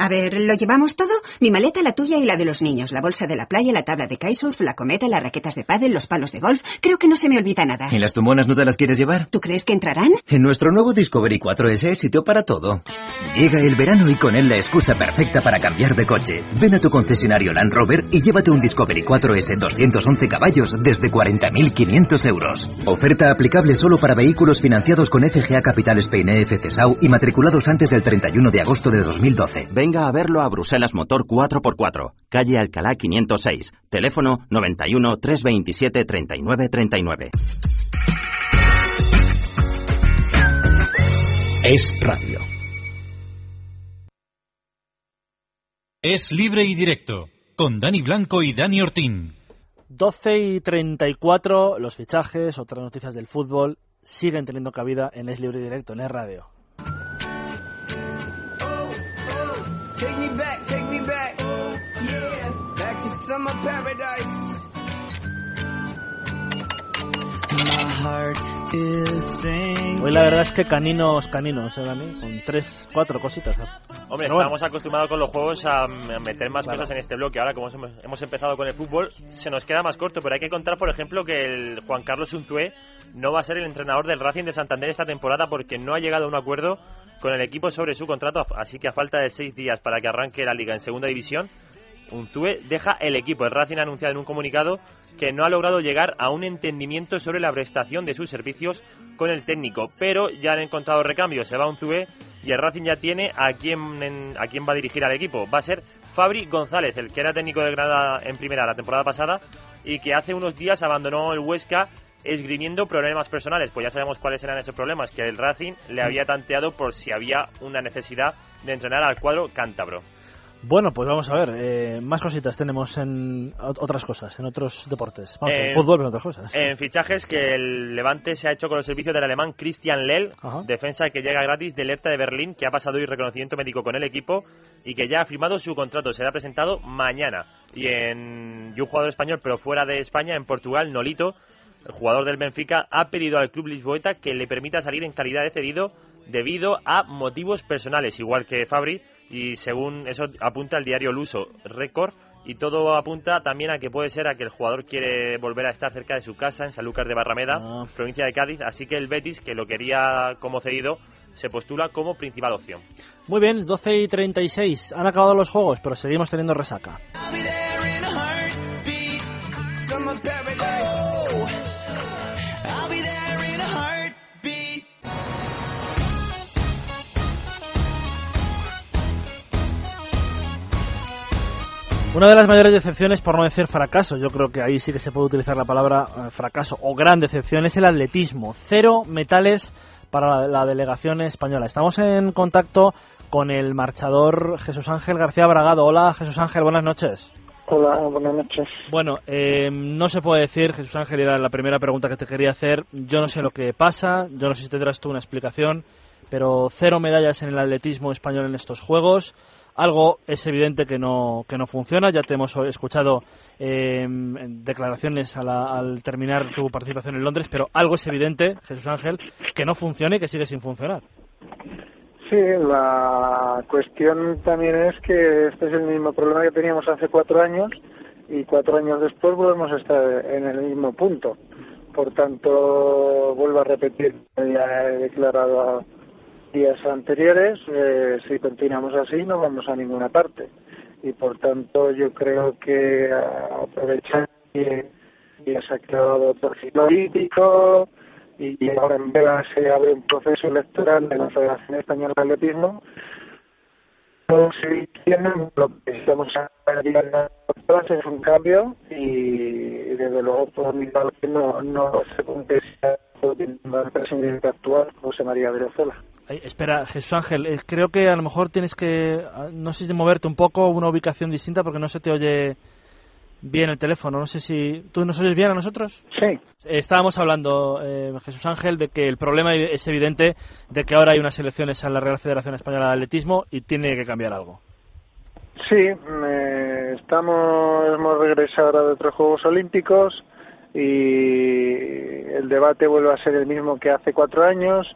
A ver, ¿lo llevamos todo? Mi maleta, la tuya y la de los niños, la bolsa de la playa, la tabla de kitesurf, la cometa, las raquetas de pádel, los palos de golf. Creo que no se me olvida nada. ¿Y las tumonas no te las quieres llevar? ¿Tú crees que entrarán? En nuestro nuevo Discovery 4S hay sitio para todo. Llega el verano y con él la excusa perfecta para cambiar de coche. Ven a tu concesionario Land Rover y llévate un Discovery 4S 211 caballos desde 40.500 euros. Oferta aplicable solo para vehículos financiados con FGA Capital Spain EFC SAU y matriculados antes del 31 de agosto de 2012. Venga a verlo a Bruselas Motor 4x4, calle Alcalá 506, teléfono 91 327 39 39. Es radio. Es libre y directo, con Dani Blanco y Dani Ortín. 12 y 34, los fichajes, otras noticias del fútbol. siguen teniendo cabida en Es Libre Directo, en Es Radio. Take me back, take me back. Yeah, back to summer paradise. My heart is singing. Hoy la verdad es que caninos, caninos, ¿eh, Dani? Con tres, cuatro cositas. ¿eh? Hombre, Pero bueno. estamos acostumbrados con los juegos a, meter más cosas en este bloque. Ahora, como hemos, hemos empezado con el fútbol, se nos queda más corto. Pero hay que contar, por ejemplo, que el Juan Carlos Unzué no va a ser el entrenador del Racing de Santander esta temporada porque no ha llegado a un acuerdo con el equipo sobre su contrato. Así que a falta de seis días para que arranque la liga en segunda división, Unzue deja el equipo. El Racing ha anunciado en un comunicado que no ha logrado llegar a un entendimiento sobre la prestación de sus servicios con el técnico, pero ya han encontrado recambio. Se va Unzue y el Racing ya tiene a quién, en- a quién va a dirigir al equipo. Va a ser Fabri González, el que era técnico de Granada en primera la temporada pasada y que hace unos días abandonó el Huesca esgrimiendo problemas personales. Pues ya sabemos cuáles eran esos problemas, que el Racing le había tanteado por si había una necesidad de entrenar al cuadro cántabro. Bueno, pues vamos a ver, eh, más cositas tenemos en ot- otras cosas, en otros deportes. Vamos, Eh, en fútbol, pero en otras cosas. En fichajes que el Levante se ha hecho con los servicios del alemán Christian Lell, defensa que llega gratis del Hertha de Berlín, que ha pasado hoy reconocimiento médico con el equipo y que ya ha firmado su contrato. Será presentado mañana. Y, en, y un jugador español, pero fuera de España, en Portugal, Nolito, el jugador del Benfica, ha pedido al club lisboeta que le permita salir en calidad de cedido debido a motivos personales, igual que Fabri, y según eso apunta el diario Luso Record, y todo apunta también a que puede ser a que el jugador quiere volver a estar cerca de su casa en Sanlúcar de Barrameda, provincia de Cádiz, así que el Betis, que lo quería como cedido, se postula como principal opción. Muy bien, 12 y 36. Han acabado los juegos, pero seguimos teniendo resaca. Una de las mayores decepciones, por no decir fracaso, yo creo que ahí sí que se puede utilizar la palabra eh, fracaso o gran decepción, es el atletismo. Cero metales para la, la delegación española. Estamos en contacto con el marchador Jesús Ángel García Bragado. Hola Jesús Ángel, buenas noches. Hola, buenas noches. Bueno, eh, no se puede decir, Jesús Ángel, era la primera pregunta que te quería hacer. Yo no sé lo que pasa, yo no sé si tendrás tú una explicación, pero cero medallas en el atletismo español en estos Juegos. Algo es evidente que no, que no funciona. Ya te hemos escuchado eh, declaraciones a la- al terminar tu participación en Londres, pero algo es evidente, Jesús Ángel, que no funciona y que sigue sin funcionar. Sí, la cuestión también es que este es el mismo problema que teníamos hace cuatro años y cuatro años después volvemos a estar en el mismo punto. Por tanto, vuelvo a repetir, ya he declarado días anteriores, eh, si continuamos así no vamos a ninguna parte. Y por tanto yo creo que aprovechar que ya se ha creado ciclo político y ahora en Vega se abre un proceso electoral de la Federación Española de Atletismo, no se tienen lo que estamos es un cambio y desde luego por mi parte no, no se contesta el presidente actual, José María Venezuela. Espera, Jesús Ángel, eh, creo que a lo mejor tienes que, ah, no sé si moverte un poco, una ubicación distinta, porque no se te oye bien el teléfono. No sé si. ¿Tú nos oyes bien a nosotros? Sí. Eh, estábamos hablando, eh, Jesús Ángel, de que el problema es evidente de que ahora hay unas elecciones a la Real Federación Española de Atletismo y tiene que cambiar algo. Sí, estamos, hemos regresado ahora de otros Juegos Olímpicos y el debate vuelve a ser el mismo que hace cuatro años.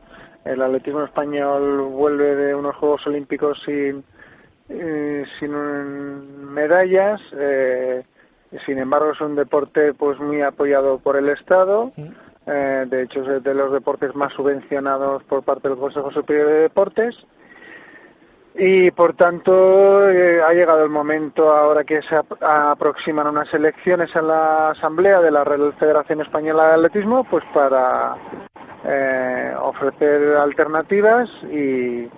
El atletismo español vuelve de unos Juegos Olímpicos sin, eh, sin medallas. eh, sin embargo, es un deporte pues muy apoyado por el Estado. Eh, de hecho, es de los deportes más subvencionados por parte del Consejo Superior de Deportes. Y por tanto, eh, ha llegado el momento ahora que se ap- aproximan unas elecciones en la Asamblea de la Real Federación Española de Atletismo, pues para eh, ofrecer alternativas y,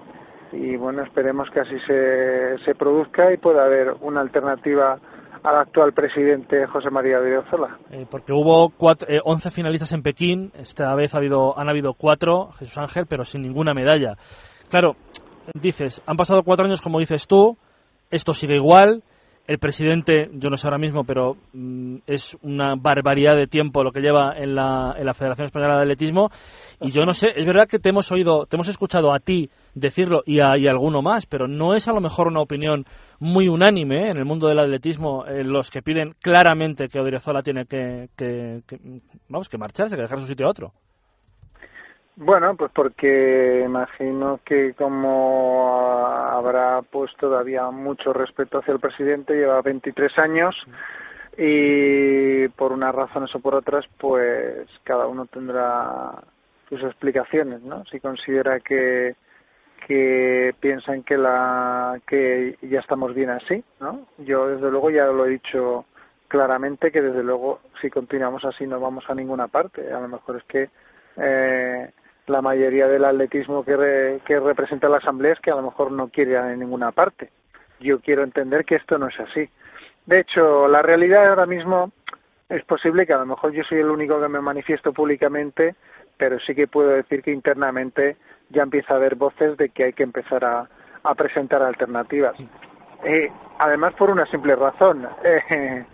y bueno, esperemos que así se, se produzca y pueda haber una alternativa al actual presidente José María Vidrozola. Eh, porque hubo cuatro, eh, 11 finalistas en Pekín, esta vez ha habido, han habido cuatro, Jesús Ángel, pero sin ninguna medalla. Claro, dices, han pasado cuatro años, como dices tú, esto sigue igual, el presidente, yo no sé ahora mismo, pero mm, es una barbaridad de tiempo lo que lleva en la, en la Federación Española de Atletismo Y yo no sé, es verdad que te hemos oído, te hemos escuchado a ti decirlo y a, y alguno más, pero no es a lo mejor una opinión muy unánime ¿eh? en el mundo del atletismo eh, los que piden claramente que Odriozola tiene que, que, que, vamos, que marcharse, que dejar su sitio a otro. Bueno, pues porque imagino que como habrá pues todavía mucho respeto hacia el presidente, lleva 23 años y por unas razones o por otras, pues cada uno tendrá sus explicaciones, ¿no? Si considera que que piensan que la que ya estamos bien así, ¿no? Yo desde luego ya lo he dicho claramente que desde luego si continuamos así no vamos a ninguna parte. A lo mejor es que eh, la mayoría del atletismo que, que representa la asamblea es que a lo mejor no quiere ir a ninguna parte. Yo quiero entender que esto no es así. De hecho, la realidad ahora mismo es posible que a lo mejor yo soy el único que me manifiesto públicamente, pero sí que puedo decir que internamente ya empieza a haber voces de que hay que empezar a, a presentar alternativas. Eh, además, por una simple razón. Eh,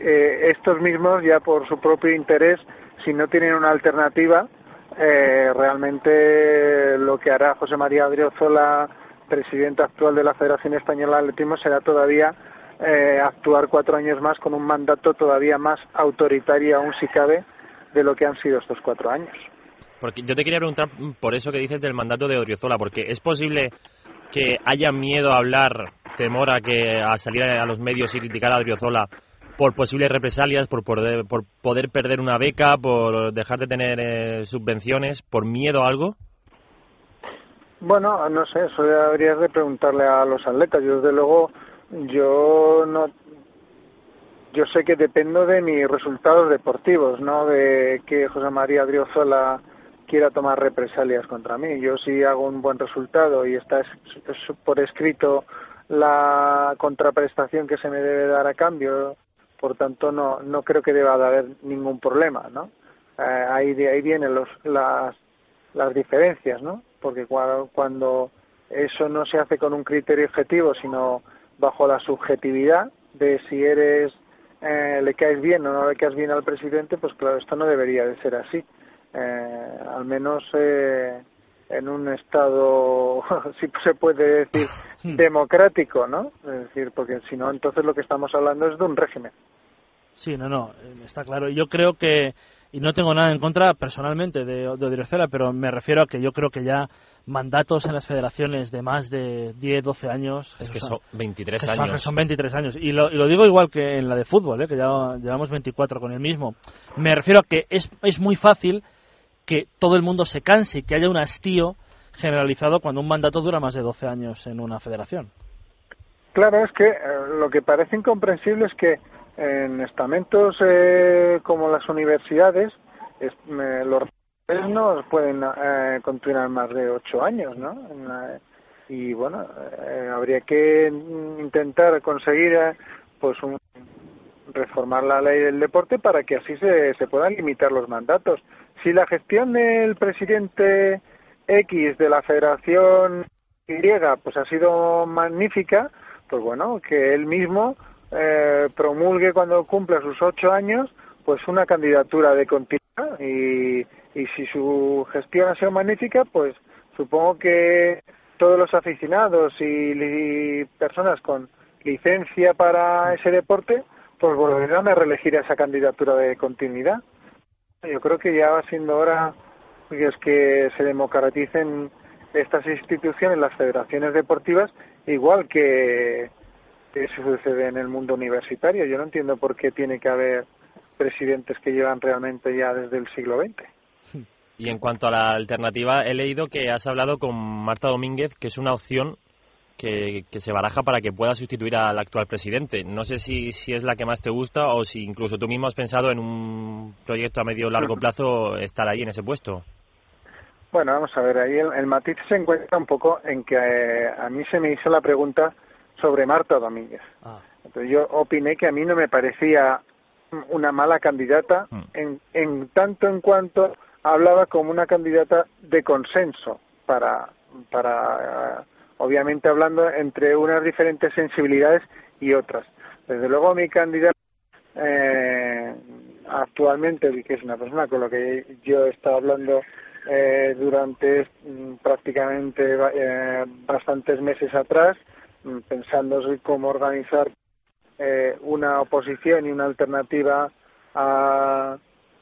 eh, estos mismos, ya por su propio interés, si no tienen una alternativa, eh, realmente lo que hará José María Adriozola, presidente actual de la Federación Española de Atletismo, será todavía eh, actuar cuatro años más con un mandato todavía más autoritario, aún si cabe, de lo que han sido estos cuatro años. Yo te quería preguntar por eso que dices del mandato de Odriozola, porque es posible que haya miedo a hablar, temor a que a salir a los medios y criticar a Odriozola por posibles represalias, por poder, por poder perder una beca, por dejar de tener eh, subvenciones, por miedo a algo? Bueno, no sé, eso habrías de preguntarle a los atletas. Yo, desde luego, yo no. Yo sé que dependo de mis resultados deportivos, no de que José María Driozola quiera tomar represalias contra mí. Yo si hago un buen resultado y está por escrito la contraprestación que se me debe dar a cambio por tanto no no creo que deba de haber ningún problema no eh, ahí de ahí vienen los las las diferencias no porque cuando, cuando eso no se hace con un criterio objetivo sino bajo la subjetividad de si eres eh, le caes bien o no le caes bien al presidente pues claro esto no debería de ser así. Eh, al menos eh, en un estado, si se puede decir, democrático, ¿no? Es decir, porque si no, entonces lo que estamos hablando es de un régimen. Sí, no, no, eh, está claro. Yo creo que, y no tengo nada en contra personalmente de, de pero me refiero a que yo creo que ya mandatos en las federaciones de más de 10, 12 años. Es que son 23 años. Son, 23 años. Y lo, y lo, digo igual que en la de fútbol, ¿eh? que ya llevamos 24 con el mismo. Me refiero a que es, es muy fácil que todo el mundo se canse y que haya un hastío generalizado cuando un mandato dura más de 12 años en una federación. Claro, es que eh, lo que parece incomprensible es que en estamentos eh, como las universidades es, eh, los no pueden eh, continuar más de ocho años, ¿no? y bueno, eh, habría que intentar conseguir pues un, reformar la ley del deporte para que así se, se puedan limitar los mandatos. Si la gestión del presidente X de la Federación Y pues ha sido magnífica, pues bueno, que él mismo eh, promulgue cuando cumpla sus ocho años, pues una candidatura de continuidad y, y si su gestión ha sido magnífica, pues supongo que todos los aficionados y, personas con licencia para ese deporte, pues volverán a reelegir esa candidatura de continuidad. Yo creo que ya va siendo hora es que se democraticen estas instituciones, las federaciones deportivas, igual que eso sucede en el mundo universitario. Yo no entiendo por qué tiene que haber presidentes que llevan realmente ya desde el siglo XX. Y en cuanto a la alternativa, he leído que has hablado con Marta Domínguez, que es una opción que, que, se baraja para que pueda sustituir al actual presidente. No sé si, si es la que más te gusta o si incluso tú mismo has pensado en un proyecto a medio o largo plazo estar ahí en ese puesto. Bueno, vamos a ver, ahí el, el matiz se encuentra un poco en que eh, a mí se me hizo la pregunta sobre Marta Domínguez. Ah. Entonces yo opiné que a mí no me parecía una mala candidata mm. en, en tanto en cuanto hablaba como una candidata de consenso para para obviamente hablando entre unas diferentes sensibilidades y otras. Desde luego mi candidata eh, actualmente, que es una persona con la que yo he estado hablando eh, durante mm, prácticamente eh, bastantes meses atrás, mm, pensando cómo organizar eh, una oposición y una alternativa a,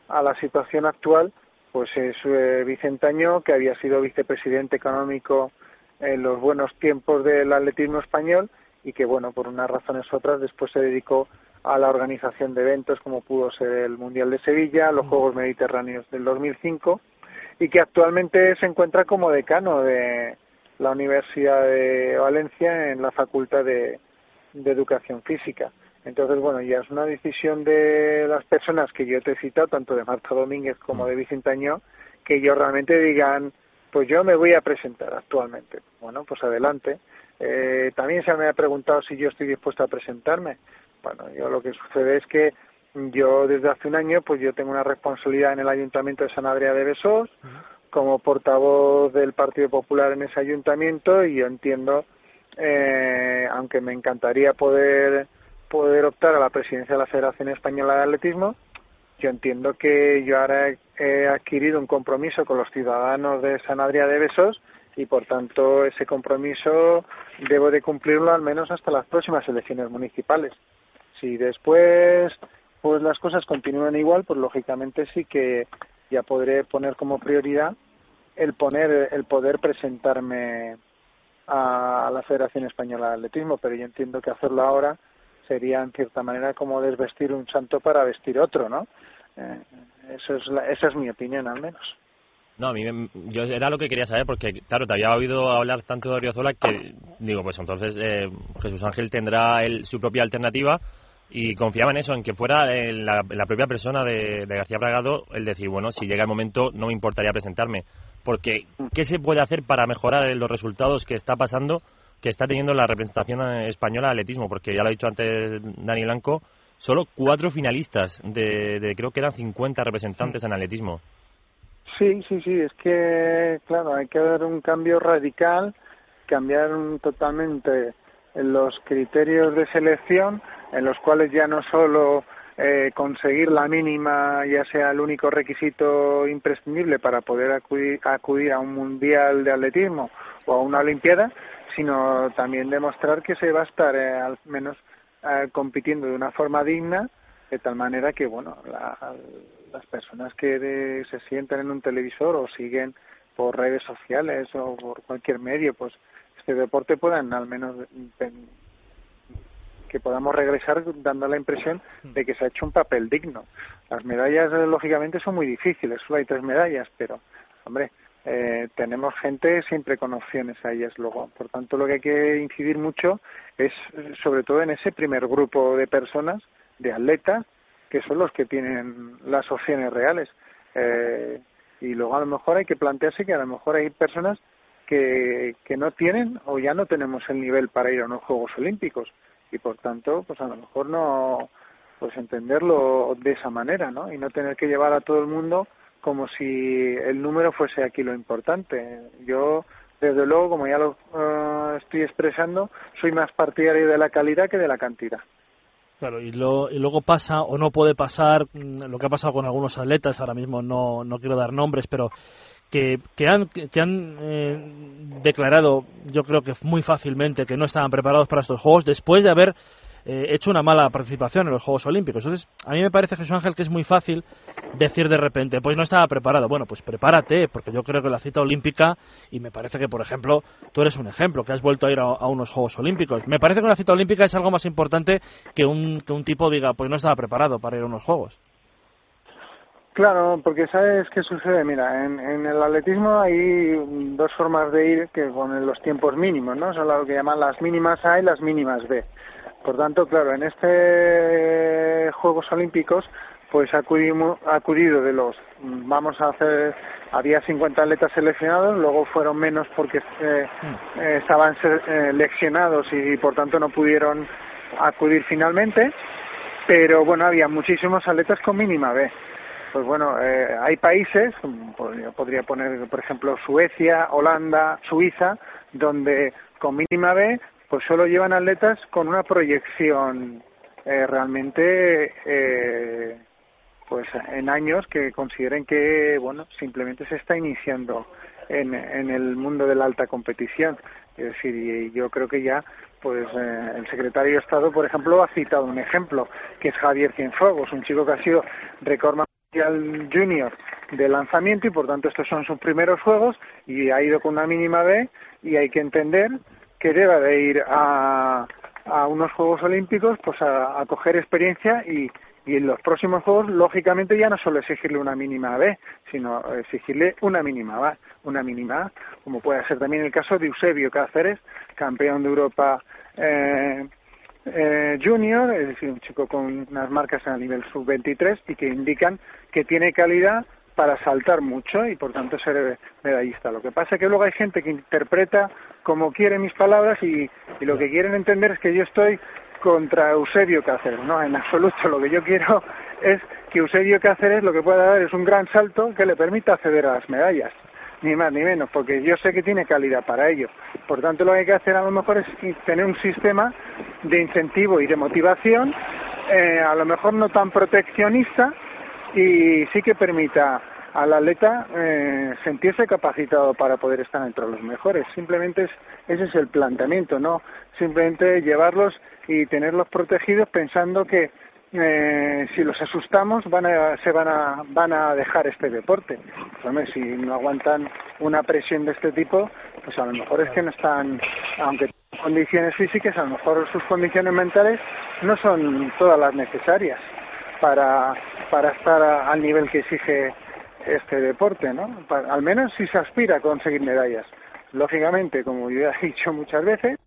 a la situación actual, pues es eh, Vicentaño, que había sido vicepresidente económico en los buenos tiempos del atletismo español y que, bueno, por unas razones u otras, después se dedicó a la organización de eventos como pudo ser el Mundial de Sevilla, los Juegos Mediterráneos del 2005 y que actualmente se encuentra como decano de la Universidad de Valencia en la Facultad de, de Educación Física. Entonces, bueno, ya es una decisión de las personas que yo te he citado, tanto de Marta Domínguez como de Vicente Añó, que ellos realmente digan, pues yo me voy a presentar actualmente. Bueno, pues adelante. Eh, también se me ha preguntado si yo estoy dispuesto a presentarme. Bueno, yo lo que sucede es que yo desde hace un año, pues yo tengo una responsabilidad en el Ayuntamiento de San Adrià de Besós, como portavoz del Partido Popular en ese ayuntamiento, y yo entiendo, eh, aunque me encantaría poder poder optar a la presidencia de la Federación Española de Atletismo, yo entiendo que yo ahora he adquirido un compromiso con los ciudadanos de San Adrià de Besós y por tanto ese compromiso debo de cumplirlo al menos hasta las próximas elecciones municipales. Si después pues las cosas continúan igual, pues lógicamente sí que ya podré poner como prioridad el poner el poder presentarme a la Federación Española de Atletismo, pero yo entiendo que hacerlo ahora sería en cierta manera como desvestir un santo para vestir otro, ¿no? Eh, eso es la, esa es mi opinión al menos. No, a mí yo era lo que quería saber porque, claro, te había oído hablar tanto de Oriozola que, digo, pues entonces eh, Jesús Ángel tendrá él, su propia alternativa y confiaba en eso, en que fuera la, la, propia persona de, de, García Bragado el decir, bueno, si llega el momento no me importaría presentarme. Porque, ¿qué se puede hacer para mejorar los resultados que está pasando, que está teniendo la representación española de atletismo? Porque ya lo ha dicho antes Dani Blanco, solo cuatro finalistas de, de creo que eran 50 representantes en atletismo. Sí, sí, sí, es que, claro, hay que dar un cambio radical, cambiar totalmente los criterios de selección en los cuales ya no solo eh, conseguir la mínima ya sea el único requisito imprescindible para poder acudir, acudir a un mundial de atletismo o a una olimpiada, sino también demostrar que se va a estar eh, al menos eh, compitiendo de una forma digna, de tal manera que bueno la, las personas que de, se sienten en un televisor o siguen por redes sociales o por cualquier medio, pues este deporte puedan al menos que podamos regresar dando la impresión hmm. de que se ha hecho un papel digno. Las medallas, lógicamente, son muy difíciles, solo hay tres medallas, pero, hombre, eh, tenemos gente siempre con opciones a ellas luego. Por tanto, lo que hay que incidir mucho es, sobre todo, en ese primer grupo de personas, de atletas, que son los que tienen las opciones reales. Eh, y luego, a lo mejor, hay que plantearse que a lo mejor hay personas que, que no tienen o ya no tenemos el nivel para ir a unos Juegos Olímpicos y por tanto pues a lo mejor no pues entenderlo de esa manera no y no tener que llevar a todo el mundo como si el número fuese aquí lo importante. Yo desde luego como ya lo uh, estoy expresando soy más partidario de la calidad que de la cantidad. Claro, y, lo, y, luego pasa o no puede pasar mm, lo que ha pasado con algunos atletas, ahora mismo no, no quiero dar nombres, pero que, que han, que han eh, declarado, yo creo que muy fácilmente, que no estaban preparados para estos Juegos después de haber eh, hecho una mala participación en los Juegos Olímpicos. Entonces, a mí me parece, Jesús Ángel, que es muy fácil decir de repente, pues no estaba preparado. Bueno, pues prepárate, porque yo creo que la cita olímpica, y me parece que, por ejemplo, tú eres un ejemplo, que has vuelto a ir a, unos Juegos Olímpicos. Me parece que la cita olímpica es algo más importante que un, que un tipo diga, pues no estaba preparado para ir a unos Juegos. Claro, porque sabes qué sucede. Mira, en, en, el atletismo hay dos formas de ir que con los tiempos mínimos, ¿no? Son lo que llaman las mínimas A y las mínimas B. Por tanto, claro, en este Juegos Olímpicos, pues acudimos, acudido de los, vamos a hacer, había 50 atletas seleccionados, luego fueron menos porque eh, eh, estaban seleccionados y, y por tanto no pudieron acudir finalmente, pero bueno, había muchísimos atletas con mínima B. Pues bueno, eh, hay países, podría, podría poner por ejemplo Suecia, Holanda, Suiza, donde con mínima B pues solo llevan atletas con una proyección eh, realmente eh, pues en años que consideren que bueno simplemente se está iniciando en, en el mundo de la alta competición. Es decir y yo creo que ya pues eh, el secretario de Estado por ejemplo ha citado un ejemplo que es Javier Cienfuegos un chico que ha sido récord junior de lanzamiento y por tanto estos son sus primeros juegos y ha ido con una mínima B y hay que entender que deba de ir a, a unos Juegos Olímpicos pues a, a coger experiencia y, y en los próximos Juegos lógicamente ya no solo exigirle una mínima B sino exigirle una mínima A, una mínima A como puede ser también el caso de Eusebio Cáceres campeón de Europa eh, eh, junior, es decir, un chico con unas marcas a nivel sub-23 y que indican que tiene calidad para saltar mucho y por tanto ser medallista. Lo que pasa es que luego hay gente que interpreta como quiere mis palabras y, y lo que quieren entender es que yo estoy contra Eusebio Cáceres. No, en absoluto. Lo que yo quiero es que Eusebio Cáceres lo que pueda dar es un gran salto que le permita acceder a las medallas. Ni más ni menos, porque yo sé que tiene calidad para ello. Por tanto, lo que hay que hacer a lo mejor es tener un sistema de incentivo y de motivación, eh, a lo mejor no tan proteccionista, y sí que permita al atleta eh, sentirse capacitado para poder estar entre los mejores. Simplemente es, ese es el planteamiento, no simplemente llevarlos y tenerlos protegidos pensando que eh, si los asustamos van a, se van a, van a dejar este deporte. Hombre, si no aguantan una presión de este tipo, pues a lo mejor es que no están, aunque condiciones físicas, a lo mejor sus condiciones mentales no son todas las necesarias para, para estar a- al nivel que exige este deporte, ¿no? Pa- al menos si se aspira a conseguir medallas. Lógicamente, como yo he dicho muchas veces,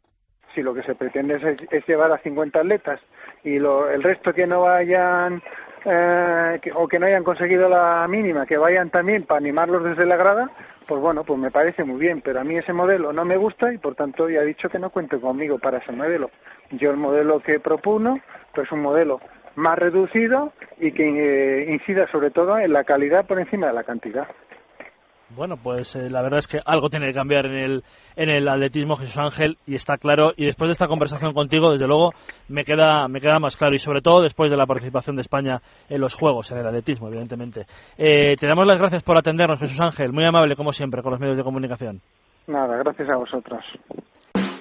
si lo que se pretende es, es llevar a 50 atletas y lo, el resto que no vayan eh, que- o que no hayan conseguido la mínima, que vayan también para animarlos desde la grada, pues bueno, pues me parece muy bien, pero a mí ese modelo no me gusta y por tanto ya he dicho que no cuente conmigo para ese modelo. Yo el modelo que propuno, pues un modelo más reducido y que eh, incida sobre todo en la calidad por encima de la cantidad. Bueno, pues eh, la verdad es que algo tiene que cambiar en el, en el atletismo, Jesús Ángel, y está claro. Y después de esta conversación contigo, desde luego, me queda, me queda más claro. Y sobre todo después de la participación de España en los Juegos, en el atletismo, evidentemente. Eh, te damos las gracias por atendernos, Jesús Ángel. Muy amable, como siempre, con los medios de comunicación. Nada, gracias a vosotros.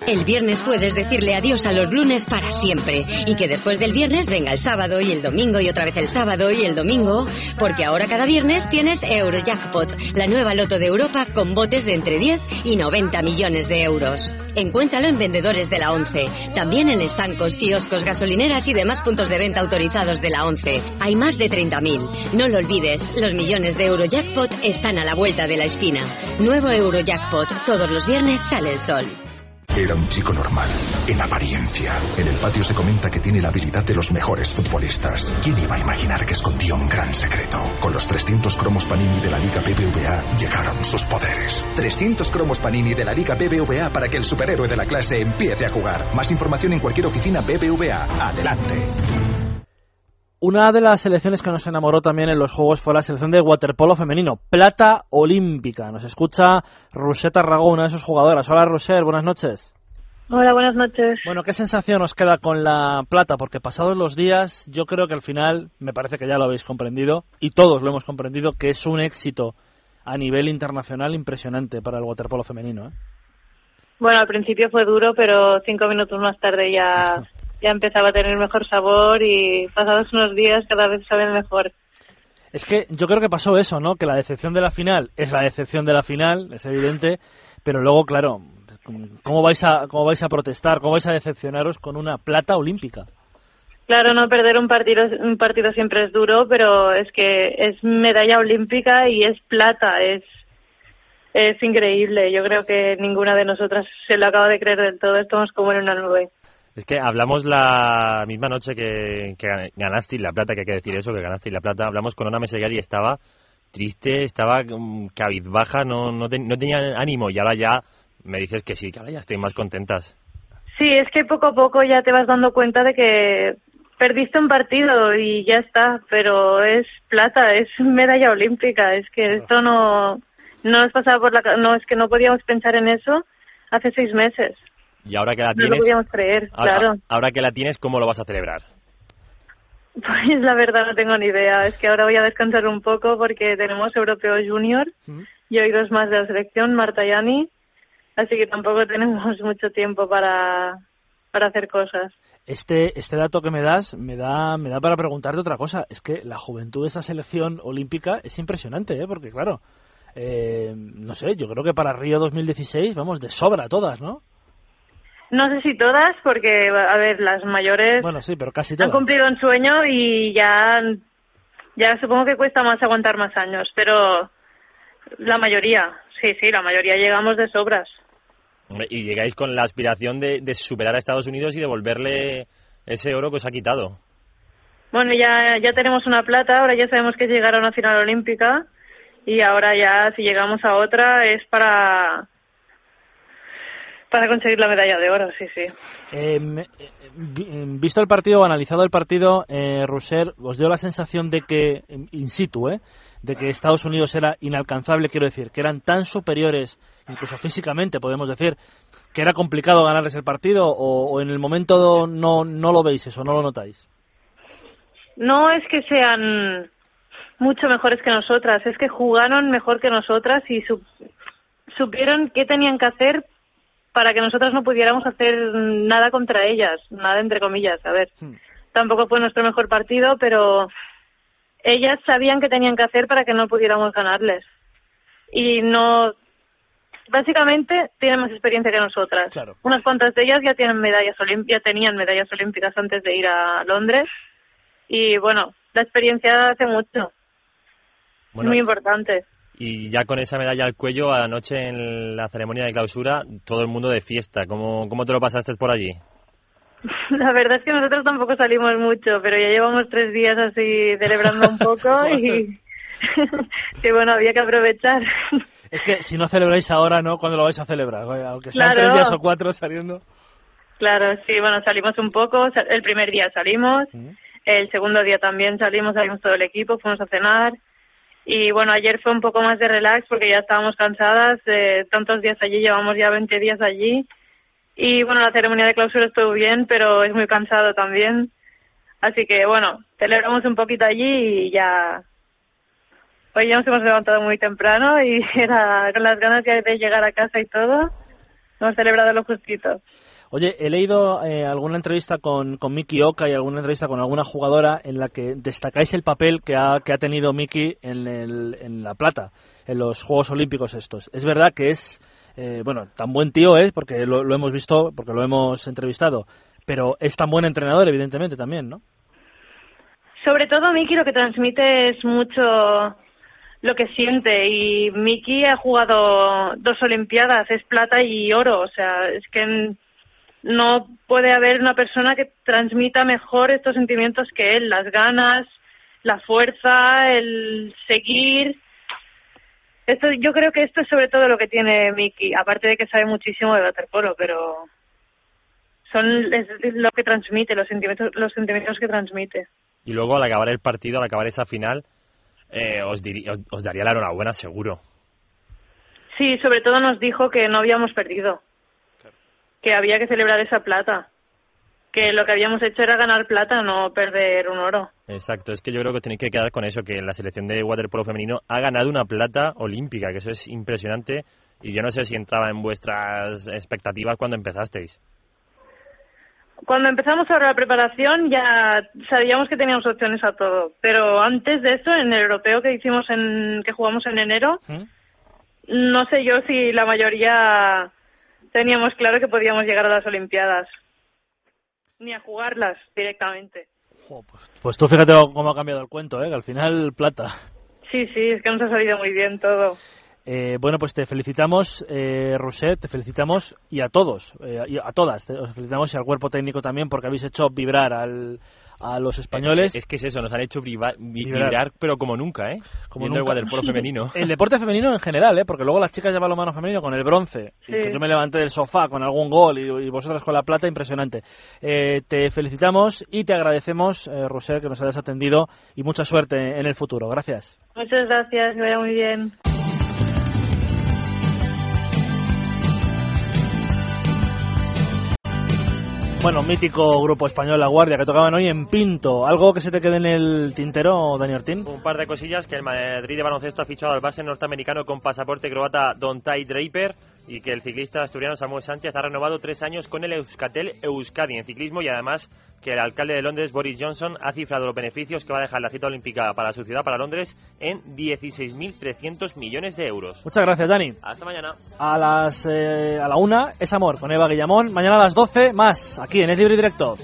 El viernes puedes decirle adiós a los lunes para siempre y que después del viernes venga el sábado y el domingo y otra vez el sábado y el domingo, porque ahora cada viernes tienes Eurojackpot, la nueva loto de Europa con botes de entre 10 y 90 millones de euros. Encuéntralo en vendedores de la 11, también en estancos, kioscos, gasolineras y demás puntos de venta autorizados de la 11. Hay más de 30.000. No lo olvides, los millones de Eurojackpot están a la vuelta de la esquina. Nuevo Eurojackpot, todos los viernes sale el sol. Era un chico normal, en apariencia. En el patio se comenta que tiene la habilidad de los mejores futbolistas. ¿Quién iba a imaginar que escondía un gran secreto? Con los 300 cromos Panini de la Liga BBVA llegaron sus poderes. 300 cromos Panini de la Liga BBVA para que el superhéroe de la clase empiece a jugar. Más información en cualquier oficina BBVA. Adelante. Una de las selecciones que nos enamoró también en los Juegos fue la selección de waterpolo femenino, plata olímpica. Nos escucha Ruseta Arragón, una de sus jugadoras. Hola, Roser, buenas noches. Hola, buenas noches. Bueno, ¿qué sensación os queda con la plata? Porque pasados los días, yo creo que al final, me parece que ya lo habéis comprendido, y todos lo hemos comprendido, que es un éxito a nivel internacional impresionante para el waterpolo femenino. ¿eh? Bueno, al principio fue duro, pero cinco minutos más tarde ya, ya empezaba a tener mejor sabor y pasados unos días cada vez saben mejor. Es que yo creo que pasó eso, ¿no? Que la decepción de la final es la decepción de la final, es evidente, pero luego, claro, ¿cómo vais a, cómo vais a protestar? ¿Cómo vais a decepcionaros con una plata olímpica? Claro, no perder un partido, un partido siempre es duro, pero es que es medalla olímpica y es plata, es es increíble. Yo creo que ninguna de nosotras se lo acaba de creer del todo. Estamos como en una nube. Es que hablamos la misma noche que, que ganaste la plata, que hay que decir eso, que ganaste la plata. Hablamos con Ana Mesegari y estaba triste, estaba mm, cabizbaja, no, no, te- no tenía ánimo. Y ahora ya me dices que sí, que ahora ya estoy más contentas. Sí, es que poco a poco ya te vas dando cuenta de que perdiste un partido y ya está, pero es plata, es medalla olímpica, es que esto no no nos pasaba por la no es que no podíamos pensar en eso hace seis meses, Y ahora que la no lo tienes, podíamos creer, ahora, claro. ahora que la tienes, ¿cómo lo vas a celebrar? Pues la verdad no tengo ni idea. Es que ahora voy a descansar un poco porque tenemos Europeo Junior y hoy dos más de la selección, Marta y Ani. Así que tampoco tenemos mucho tiempo para, para hacer cosas. Este, este dato que me das me da, me da para preguntarte otra cosa. Es que la juventud de esa selección olímpica es impresionante, ¿eh? porque claro, eh, no sé, yo creo que para Río 2016 vamos de sobra todas, ¿no? No sé si todas, porque, a ver, las mayores Bueno, sí, pero casi han todas. cumplido un sueño y ya, ya supongo que cuesta más aguantar más años, pero la mayoría, sí, sí, la mayoría llegamos de sobras. Y llegáis con la aspiración de, de superar a Estados Unidos y devolverle ese oro que os ha quitado. Bueno, ya, ya tenemos una plata, ahora ya sabemos que es llegar a una final olímpica y ahora ya si llegamos a otra es para para conseguir la medalla de oro, sí, sí. Eh, eh, vi- visto el partido analizado el partido, eh, Rousser, os dio la sensación de que, in situ, eh, de que Estados Unidos era inalcanzable, quiero decir, que eran tan superiores, incluso físicamente, podemos decir, que era complicado ganarles el partido, o, o en el momento no, no lo veis eso, no lo notáis. No es que sean mucho mejores que nosotras, es que jugaron mejor que nosotras y su- supieron qué tenían que hacer para que nosotras no pudiéramos hacer nada contra ellas, nada entre comillas, a ver. Tampoco fue nuestro mejor partido, pero ellas sabían qué tenían que hacer para que no pudiéramos ganarles. Y no básicamente tienen más experiencia que nosotras. Unas cuantas de ellas ya tienen medallas ya tenían medallas olímpicas antes de ir a Londres y bueno, la experiencia hace mucho. Bueno, Muy importante. Y ya con esa medalla al cuello, anoche en la ceremonia de clausura, todo el mundo de fiesta. ¿Cómo, cómo te lo pasaste por allí? La verdad es que nosotros tampoco salimos mucho, pero ya llevamos tres días así celebrando un poco y que bueno, había que aprovechar. Es que si no celebráis ahora, ¿no? Cuando lo vais a celebrar? Aunque sean Claro. tres días o cuatro saliendo. Claro, sí, bueno, salimos un poco. El primer día salimos, el segundo día también salimos, salimos todo el equipo, fuimos a cenar. Y bueno, ayer fue un poco más de relax porque ya estábamos cansadas de tantos días allí, llevamos ya 20 días allí. Y bueno, la ceremonia de clausura estuvo bien, pero es muy cansado también. Así que bueno, celebramos un poquito allí y ya. Hoy ya nos hemos levantado muy temprano y era con las ganas ya de llegar a casa y todo. Hemos celebrado lo justito. Oye, he leído eh, alguna entrevista con, con Miki Oka y alguna entrevista con alguna jugadora en la que destacáis el papel que ha, que ha tenido Miki en, en La Plata, en los Juegos Olímpicos estos. Es verdad que es, eh, bueno, tan buen tío es, porque lo, lo hemos visto, porque lo hemos entrevistado, pero es tan buen entrenador, evidentemente, también, ¿no? Sobre todo Miki lo que transmite es mucho lo que siente y Miki ha jugado dos olimpiadas, es plata y oro, o sea, es que no puede haber una persona que transmita mejor estos sentimientos que él, las ganas, la fuerza, el seguir. Esto, yo creo que esto es sobre todo lo que tiene Miki, aparte de que sabe muchísimo de waterpolo, pero son es lo que transmite, los sentimientos, los sentimientos que transmite. Y luego al acabar el partido, al acabar esa final, eh, os, diri- os, os daría la enhorabuena seguro. Sí, sobre todo nos dijo que no habíamos perdido, que había que celebrar esa plata, que lo que habíamos hecho era ganar plata, no perder un oro. Exacto, es que yo creo que tenéis que quedar con eso, que la selección de waterpolo femenino ha ganado una plata olímpica, que eso es impresionante. Y yo no sé si entraba en vuestras expectativas cuando empezasteis. Cuando empezamos ahora la preparación ya sabíamos que teníamos opciones a todo, pero antes de eso, en el europeo que hicimos en que jugamos en enero, no sé yo si la mayoría teníamos claro que podíamos llegar a las Olimpiadas, ni a jugarlas directamente. Pues tú fíjate cómo ha cambiado el cuento, ¿eh? Que al final, plata. Sí, sí, es que nos ha salido muy bien todo. Eh, bueno, pues te felicitamos, eh, Roset, te felicitamos y a todos, eh, y a todas, te- os felicitamos y al cuerpo técnico también porque habéis hecho vibrar al, a los españoles. Es que es eso, nos han hecho vibrar, pero como nunca, ¿eh? Como nunca. el waterpolo femenino. El deporte femenino en general, ¿eh? porque luego las chicas llevan lo mano femenino con el bronce. Y que yo me levanté del sofá con algún gol y, y vosotras con la plata, impresionante. Eh, te felicitamos y te agradecemos, eh, Roser, que nos hayas atendido y mucha suerte en el futuro. Gracias. Muchas gracias, que vaya muy bien. Bueno, mítico grupo español La Guardia que tocaban hoy en Pinto. ¿Algo que se te quede en el tintero, Dani Ortín? Un par de cosillas que el Madrid de baloncesto ha fichado al base norteamericano con pasaporte croata Don Ty Draper y que el ciclista asturiano Samuel Sánchez ha renovado tres años con el Euskatel Euskadi en ciclismo y además que el alcalde de Londres, Boris Johnson, ha cifrado los beneficios que va a dejar la cita olímpica para su ciudad, para Londres, en 16.300 millones de euros. Muchas gracias, Dani. Hasta mañana. A las eh, a la una es amor con Eva Guillamón. Mañana a las 12 más aquí en Es Libre y Directo.